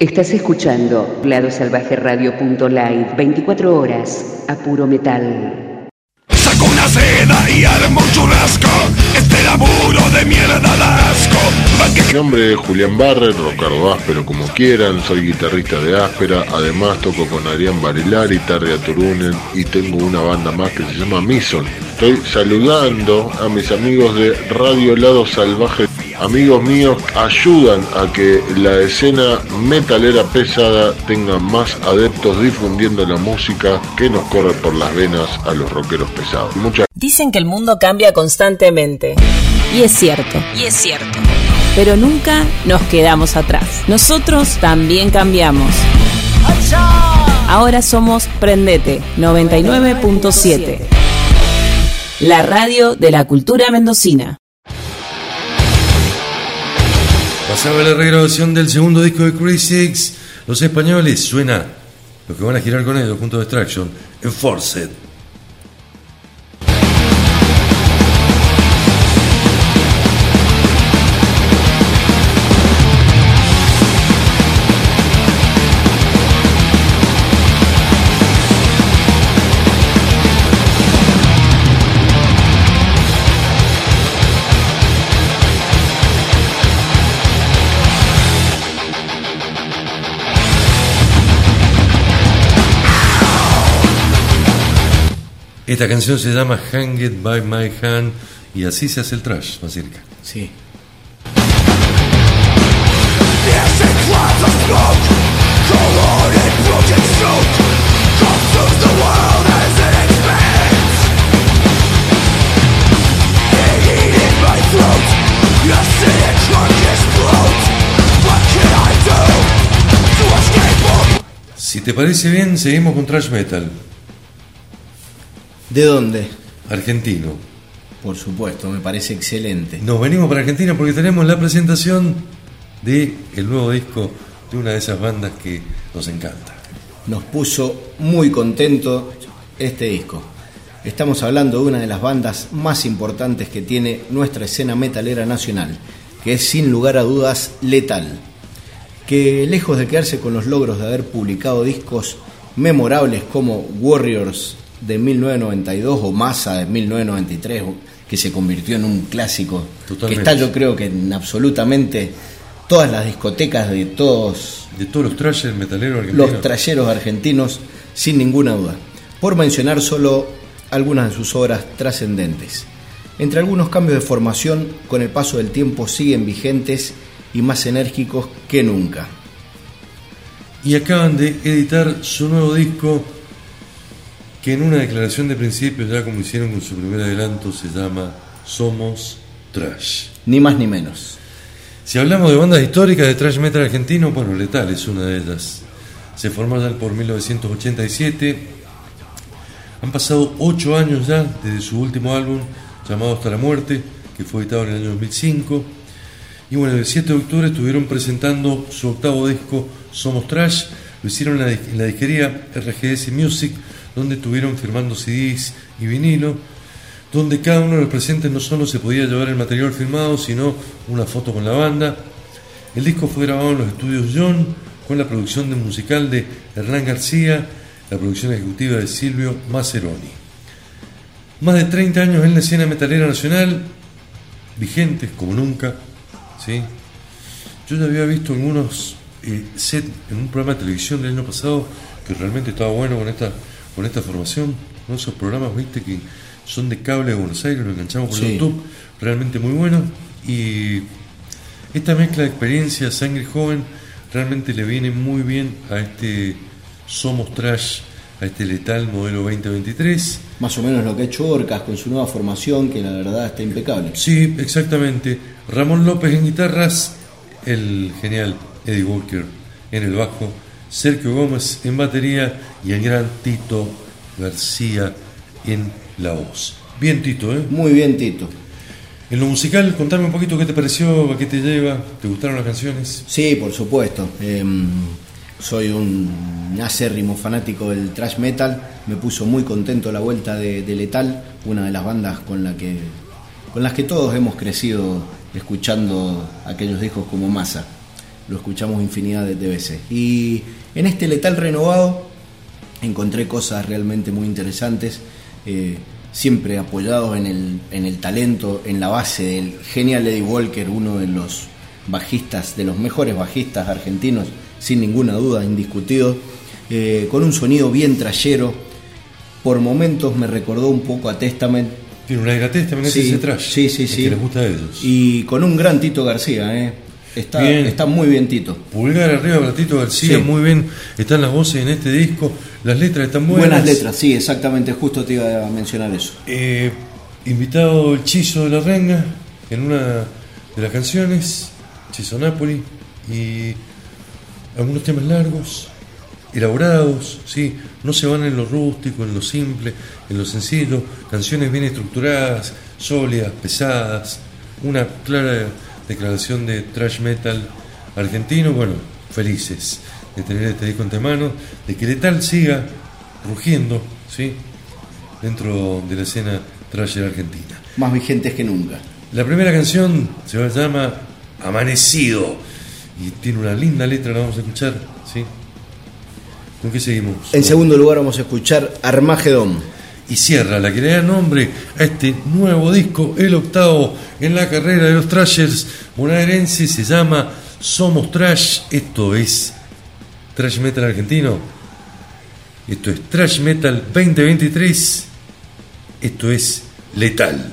Estás escuchando ladosalvajeradio.live 24 horas a puro metal. Saco una seda y armo un churrasco. Este laburo de mierda da asco. Mi nombre es Julián Barrer, Rocardo Áspero como quieran, soy guitarrista de Áspera, además toco con Adrián Barilari, Tarria Turunen y tengo una banda más que se llama Mison. Estoy saludando a mis amigos de Radio Lado Salvaje. Amigos míos, ayudan a que la escena metalera pesada tenga más adeptos difundiendo la música que nos corre por las venas a los rockeros pesados. Muchas Dicen que el mundo cambia constantemente. Y es cierto. Y es cierto. Pero nunca nos quedamos atrás. Nosotros también cambiamos. Ahora somos Prendete 99.7. La radio de la cultura mendocina. Pasaba la regrabación del segundo disco de Crazy Six. Los españoles suena lo que van a girar con ellos junto a Distraction en Esta canción se llama Hanged by My Hand y así se hace el trash, más cerca. Sí. Si te parece bien, seguimos con trash metal. ¿De dónde? Argentino. Por supuesto, me parece excelente. Nos venimos para Argentina porque tenemos la presentación de el nuevo disco de una de esas bandas que nos encanta. Nos puso muy contento este disco. Estamos hablando de una de las bandas más importantes que tiene nuestra escena metalera nacional, que es sin lugar a dudas Letal, que lejos de quedarse con los logros de haber publicado discos memorables como Warriors de 1992 o Massa de 1993, que se convirtió en un clásico, Totalmente. que está yo creo que en absolutamente todas las discotecas de todos De todos los trashers metaleros argentinos. los trayeros argentinos, sin ninguna duda, por mencionar solo algunas de sus obras trascendentes. Entre algunos cambios de formación, con el paso del tiempo siguen vigentes y más enérgicos que nunca. y acaban de editar su nuevo disco que en una declaración de principios, ya como hicieron con su primer adelanto, se llama Somos Trash. Ni más ni menos. Si hablamos de bandas históricas de trash metal argentino, bueno, Letal es una de ellas. Se formaron por 1987. Han pasado ocho años ya desde su último álbum llamado Hasta la Muerte, que fue editado en el año 2005. Y bueno, el 7 de octubre estuvieron presentando su octavo disco Somos Trash. Lo hicieron en la, en la disquería RGS Music, donde estuvieron firmando CDs y vinilo, donde cada uno de los presentes no solo se podía llevar el material firmado, sino una foto con la banda. El disco fue grabado en los estudios John, con la producción de musical de Hernán García, la producción ejecutiva de Silvio Maceroni. Más de 30 años en la escena metalera nacional, vigentes como nunca. ¿sí? Yo ya había visto algunos eh, set en un programa de televisión del año pasado que realmente estaba bueno con esta, con esta formación. ¿no? Esos programas, viste, que son de cable de Buenos Aires, lo enganchamos por Sí. YouTube, realmente muy bueno. Y esta mezcla de experiencia, sangre joven, realmente le viene muy bien a este Somos Trash, a este letal modelo 2023. Más o menos lo que ha hecho Orcas con su nueva formación, que la verdad está impecable. Sí, exactamente. Ramón López en guitarras, el genial Eddie Walker en el bajo, Sergio Gómez en batería y el gran Tito García en la voz. Bien, Tito, ¿eh? Muy bien, Tito. En lo musical, contame un poquito qué te pareció, a qué te lleva, ¿te gustaron las canciones? Sí, por supuesto. Em, soy un acérrimo fanático del thrash metal. Me puso muy contento la vuelta de, de Letal, una de las bandas con, la que, con las que todos hemos crecido escuchando aquellos discos como Massa. Lo escuchamos infinidad de, de veces. Y en este Letal renovado encontré cosas realmente muy interesantes. eh, siempre apoyados en el, en el talento, en la base del genial Eddie Walker, uno de los bajistas, de los mejores bajistas argentinos, sin ninguna duda, indiscutido, eh, con un sonido bien trayero. Por momentos me recordó un poco a Testament. Tiene una aire Testament, Sí, ese trash. sí, sí, sí. que les gusta a ellos. Y con un gran Tito García, ¿eh? Está, Bien. está muy bien Tito. Pulgar arriba para Tito García, Sí. muy bien. Están las voces en este disco, las letras están buenas. Buenas letras, sí, exactamente, justo te iba a mencionar eso. Eh, invitado el Chizo de la Renga en una de las canciones, Chizo Napoli, y algunos temas largos, elaborados, ¿sí? no se van en lo rústico, en lo simple, en lo sencillo, canciones bien estructuradas, sólidas, pesadas, una clara declaración de thrash metal argentino, bueno, felices de tener este disco entre manos, de que Letal siga rugiendo, ¿sí? dentro de la escena trasher argentina. Más vigentes que nunca. La primera canción se llama Amanecido y tiene una linda letra, la vamos a escuchar, ¿sí? ¿Con qué seguimos? En segundo lugar vamos a escuchar Armagedón. Y cierra la que le da nombre a este nuevo disco, el octavo en la carrera de los Trashers bonaerenses, se llama Somos Trash, esto es Trash Metal argentino, esto es Trash Metal 2023 Esto es letal.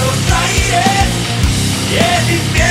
Amanecí en Buenos Aires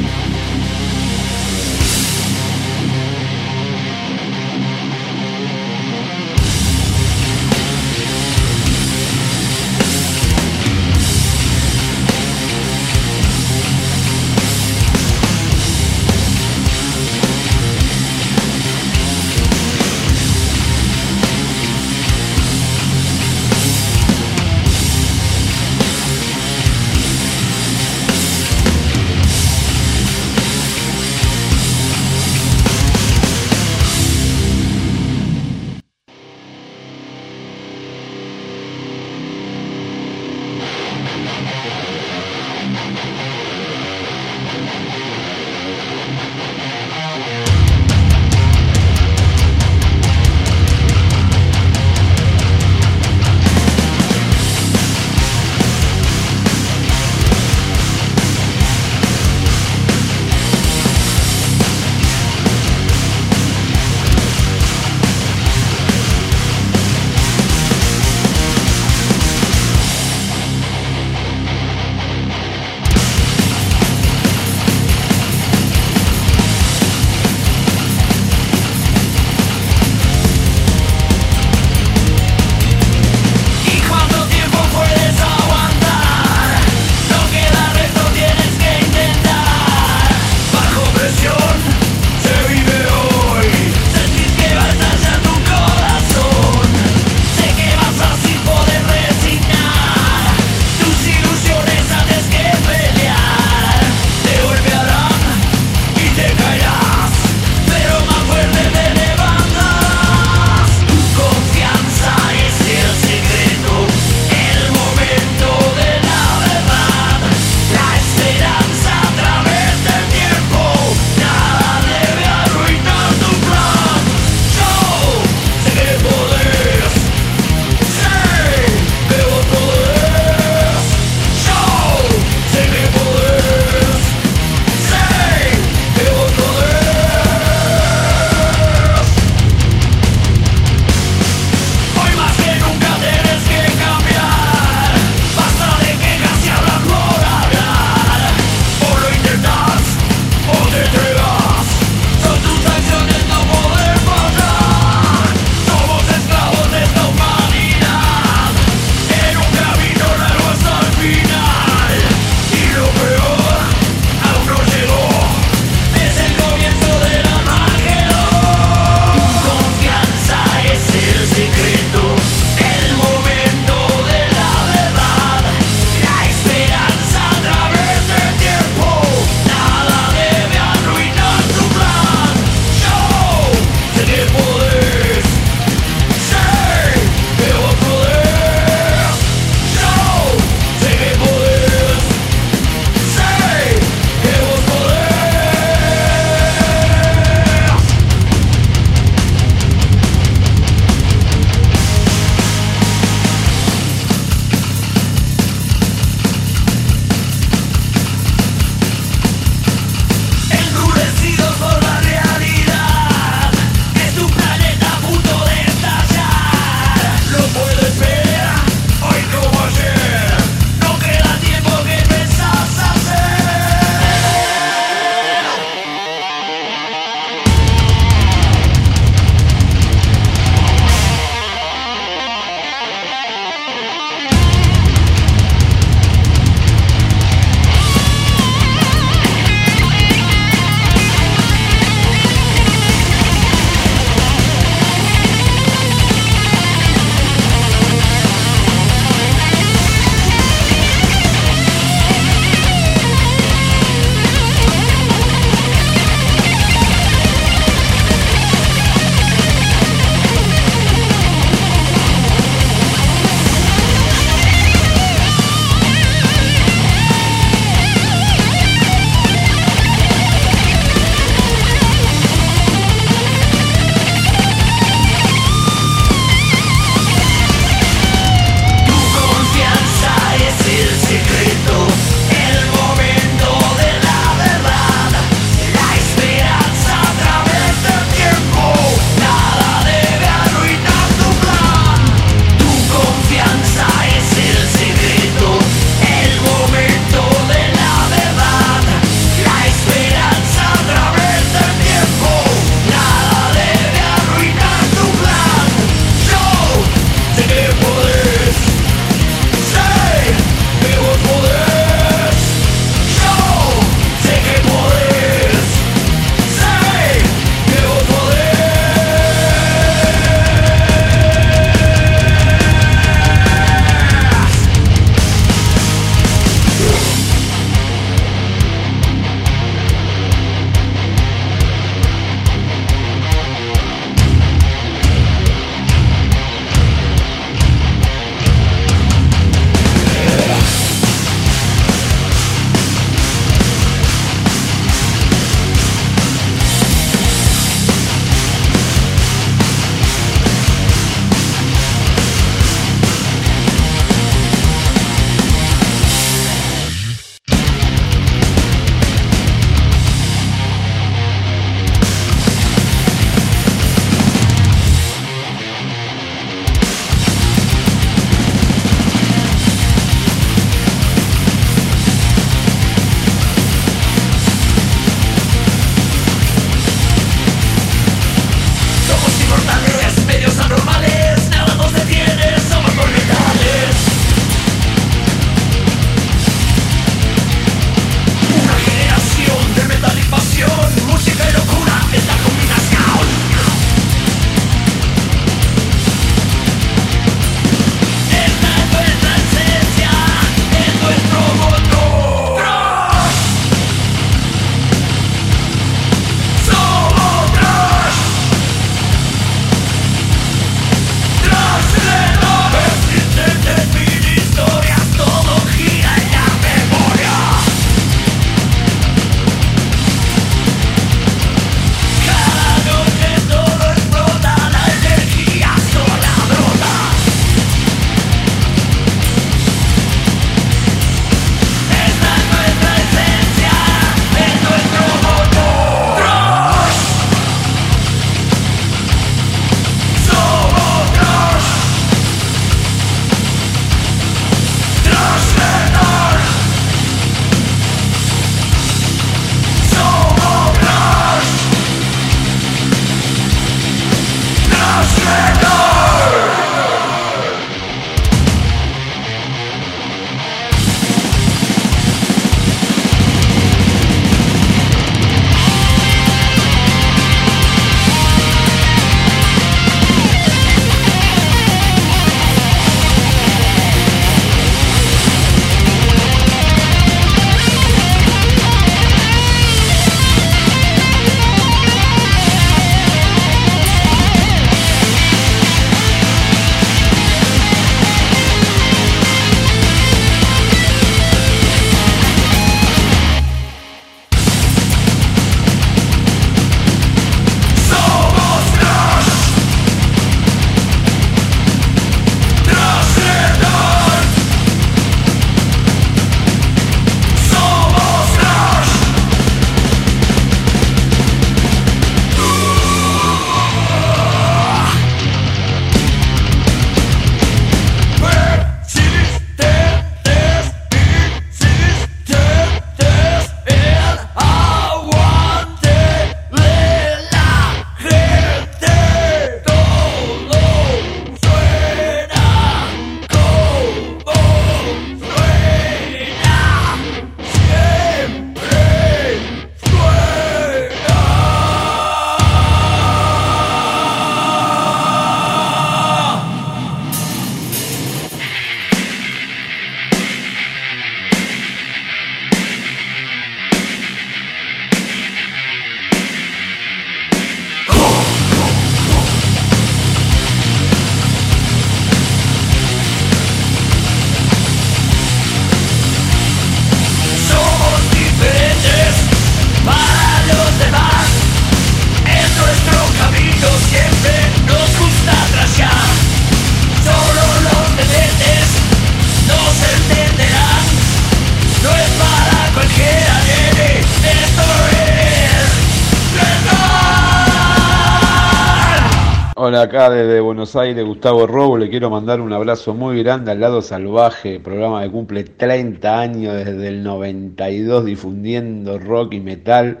Acá desde Buenos Aires, Gustavo Robo. Le quiero mandar un abrazo muy grande al lado salvaje, programa que cumple 30 años desde el 92 difundiendo rock y metal.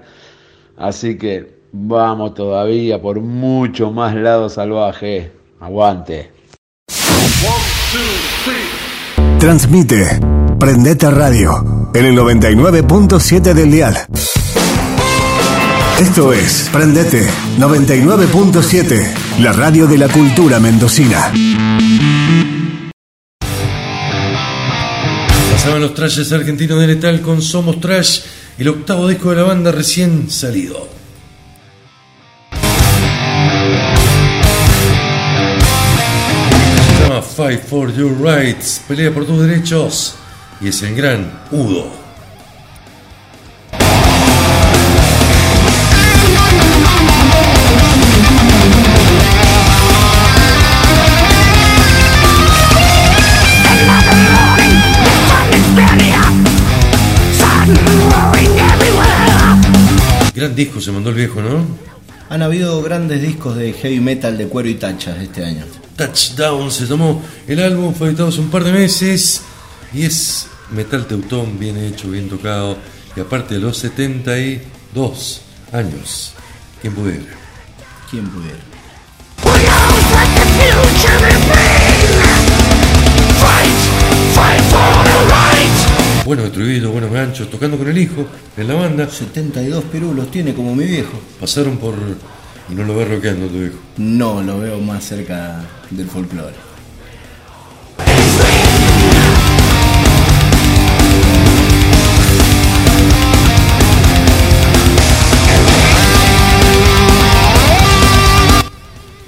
Así que vamos todavía por mucho más lado salvaje. Aguante. Transmite Prendete Radio en el 99.7 del dial. Esto es Prendete 99.7, la radio de la cultura mendocina. Pasaban los trashes argentinos de Letal con Somos Trash, el octavo disco de la banda recién salido. Fight for Your Rights, pelea por tus derechos, y es el gran Udo. Gran disco se mandó el viejo, ¿no? Han habido grandes discos de heavy metal de cuero y tachas este año. Touchdown se tomó el álbum, fue editado hace un par de meses y es metal teutón, bien hecho, bien tocado y aparte de los 72 años. ¿Quién pudiera? ¿Quién pudiera? Buenos estribillos, buenos ganchos, tocando con el hijo en la banda. 72 pirulos tiene como mi viejo. Pasaron por. y no lo ve rockeando tu hijo. No, lo veo más cerca del folclore.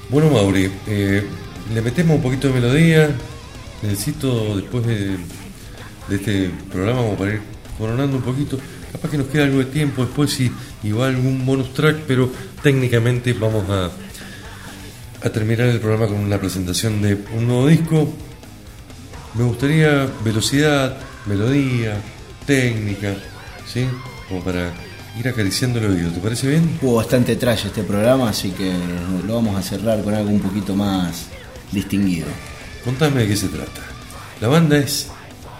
Bueno, Mauri, eh, le metemos un poquito de melodía. Necesito, después de, de este programa, como para ir coronando un poquito. Capaz que nos queda algo de tiempo después, si igual algún bonus track, pero técnicamente vamos a, a terminar el programa con una presentación de un nuevo disco. Me gustaría velocidad, melodía, técnica, ¿sí? Como para ir acariciando el oído. ¿Te parece bien? Hubo bastante trash este programa, así que lo vamos a cerrar con algo un poquito más distinguido. Contame de qué se trata. La banda es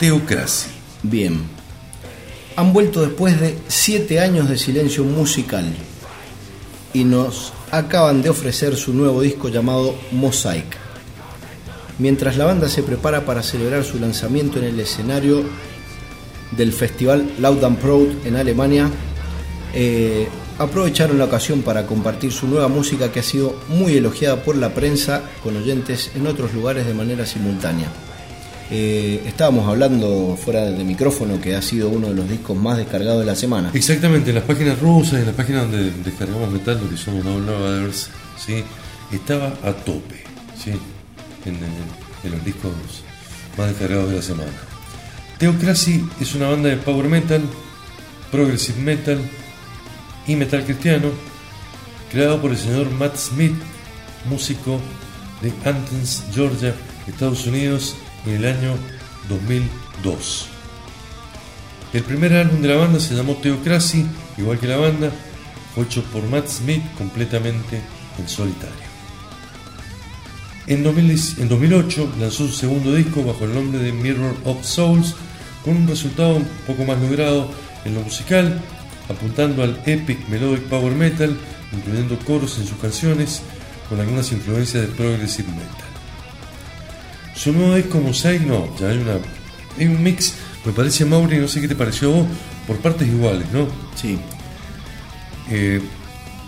Teocracy. Bien. Han vuelto después de siete años de silencio musical y nos acaban de ofrecer su nuevo disco llamado Mosaic. Mientras la banda se prepara para celebrar su lanzamiento en el escenario del festival Loud and Proud en Alemania, eh, aprovecharon la ocasión para compartir su nueva música que ha sido muy elogiada por la prensa con oyentes en otros lugares de manera simultánea. Eh, estábamos hablando fuera de micrófono que ha sido uno de los discos más descargados de la semana. Exactamente, en las páginas rusas, en las páginas donde descargamos metal, lo que son No Lovers, ¿sí? estaba a tope ¿sí? en los discos más descargados de la semana. Theocracy es una banda de power metal, progressive metal y metal cristiano, creado por el señor Matt Smith, músico de Athens, Georgia, Estados Unidos, en el año 2002. El primer álbum de la banda se llamó Theocracy, igual que la banda, fue hecho por Matt Smith completamente en solitario. En, 2010 en 2008 lanzó su segundo disco bajo el nombre de Mirror of Souls, con un resultado un poco más logrado en lo musical, apuntando al epic melodic power metal, incluyendo coros en sus canciones, con algunas influencias de progressive metal. Su nuevo disco Mosaic no, ya hay una hay un mix, me parece Mauri, no sé qué te pareció a vos, por partes iguales, ¿no? Sí. Eh,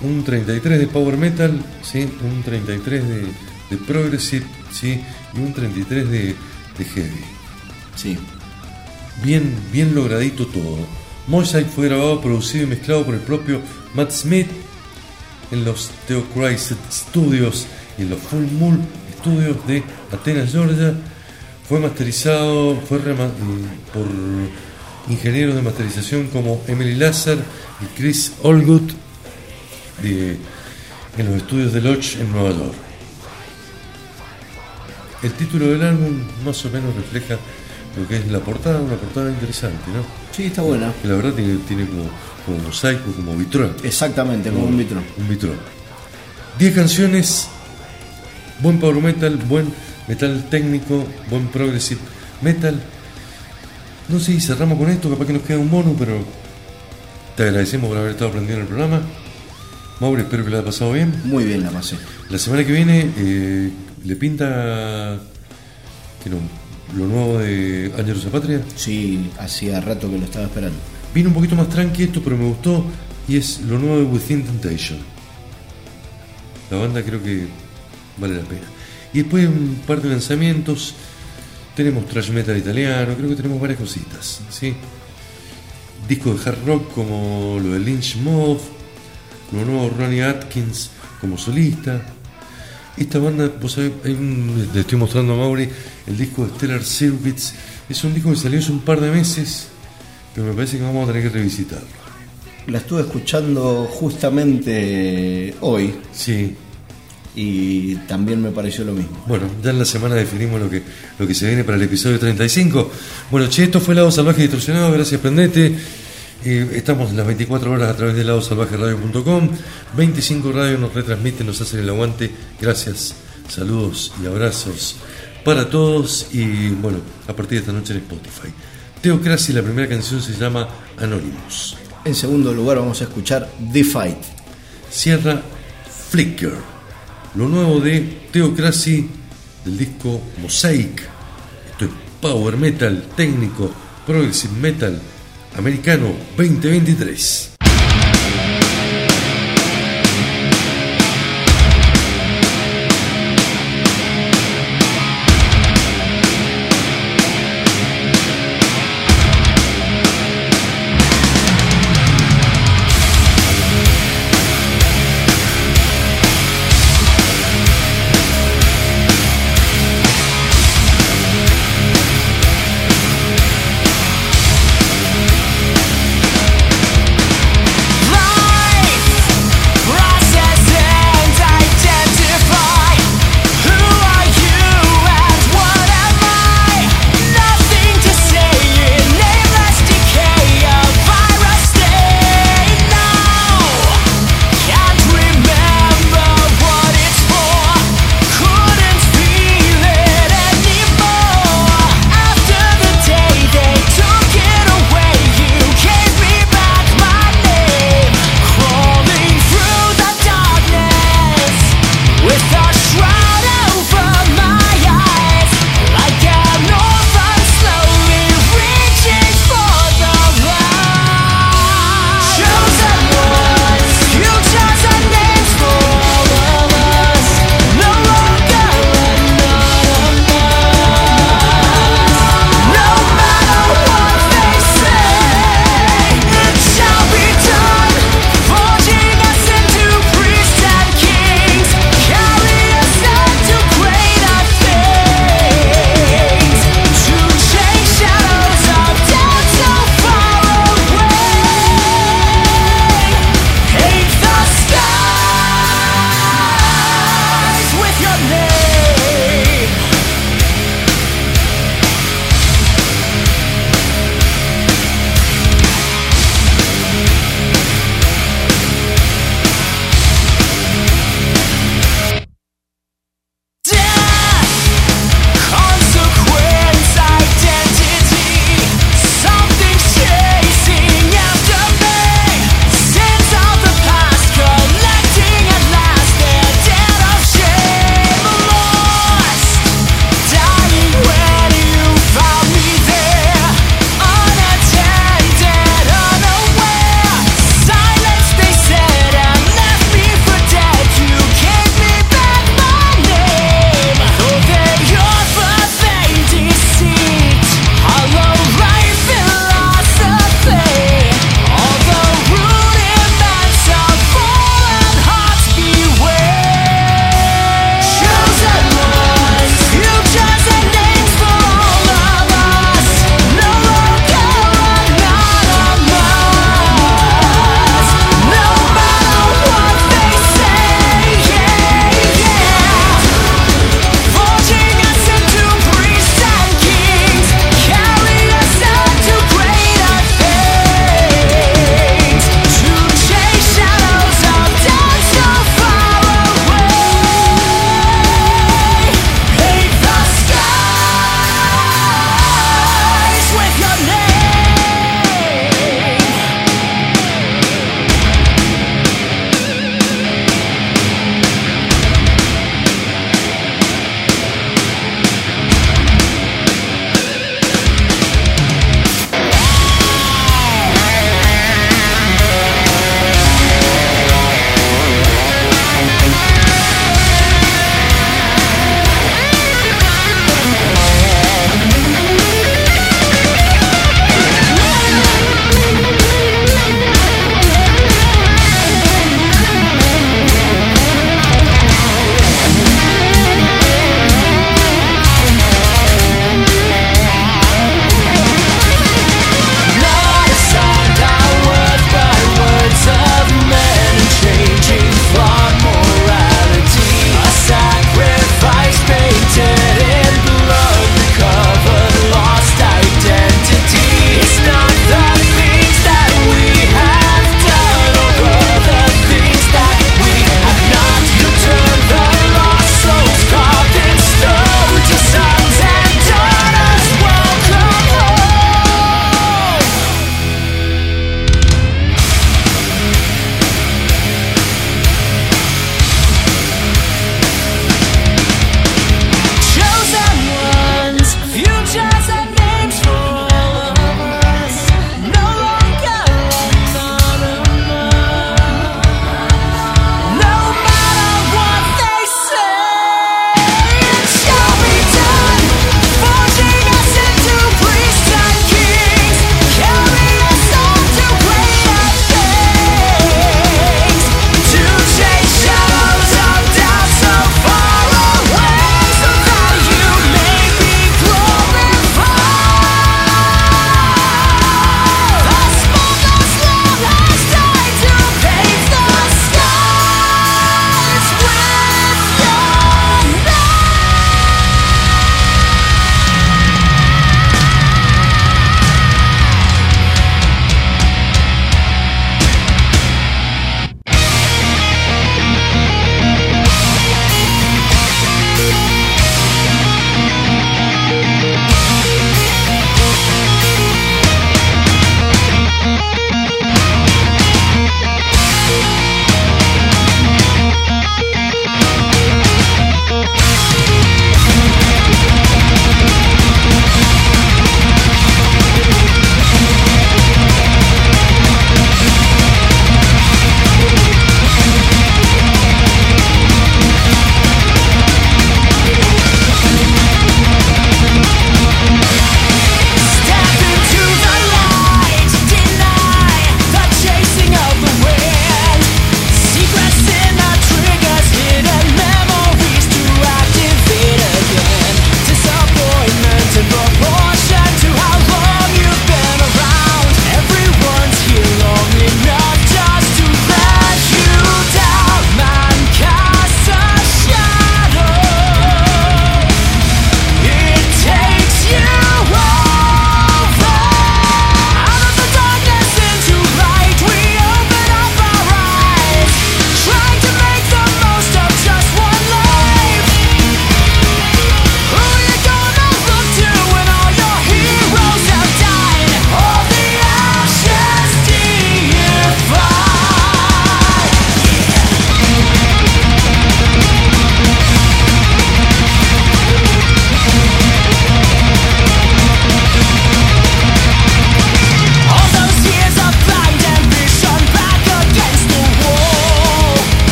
un 33 de power metal, ¿sí? un 33 de, de progressive, ¿sí? y un 33 de, de heavy. Sí. Bien, bien logradito todo. Mosaic fue grabado, producido y mezclado por el propio Matt Smith en los Theocracy Studios y en los Full Moon Studios de Atenas, Georgia. Fue masterizado fue eh, por ingenieros de masterización como Emily Lazar y Chris Allgood de- en los estudios de Lodge en Nueva York. El título del álbum más o menos refleja lo que es la portada, una portada interesante, ¿no? Sí, está buena. Que la verdad tiene, tiene como, como mosaico, como vitrón. Exactamente, como un vitrón. Un vitrón. 10 canciones Buen power metal, buen metal técnico, buen progressive metal. No sé si cerramos con esto, capaz que nos queda un bono, pero te agradecemos por haber estado aprendiendo el programa. Mauri, espero que lo haya pasado bien. Muy bien la pasé. La semana que viene eh, le pinta que no, lo nuevo de Años de Patria. Sí, hacía rato que lo estaba esperando. Vino un poquito más tranqui esto, pero me gustó. Y es lo nuevo de Within Temptation. La banda creo que vale la pena. Y después un par de lanzamientos. Tenemos thrash metal italiano, creo que tenemos varias cositas. ¿sí? Discos de hard rock como lo de Lynch Mob, lo nuevo Ronnie Atkins como solista. Esta banda, vos sabés, hay un- le estoy mostrando a Mauri el disco de Stellar Circuits. Es un disco que salió hace un par de meses, pero me parece que vamos a tener que revisitarlo. La estuve escuchando justamente hoy. Sí. Y también me pareció lo mismo. Bueno, ya en la semana definimos lo que, lo que se viene para el episodio 35. Bueno, che, esto fue Lado Salvaje Distorsionado, gracias Prendete. Eh, estamos las 24 horas a través de ladosalvajeradio.com. 25 Radio nos retransmiten, nos hacen el aguante. Gracias, saludos y abrazos para todos. Y bueno, a partir de esta noche en Spotify. Teocracia, la primera canción se llama Anonymous. En segundo lugar vamos a escuchar The Fight. Cierra Flicker, lo nuevo de Theocracy del disco Mosaic. Esto es Power Metal, técnico, Progressive Metal, americano 2023.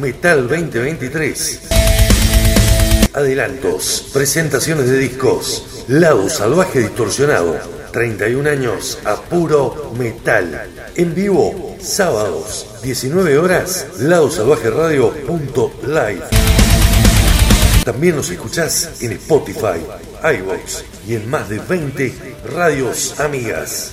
Metal 2023. Adelantos, presentaciones de discos. Lado Salvaje Distorsionado. 31 años a puro metal. En vivo, sábados, 19 horas, ladosalvajeradio.live. También nos escuchás en Spotify, iVoox y en más de 20 radios amigas.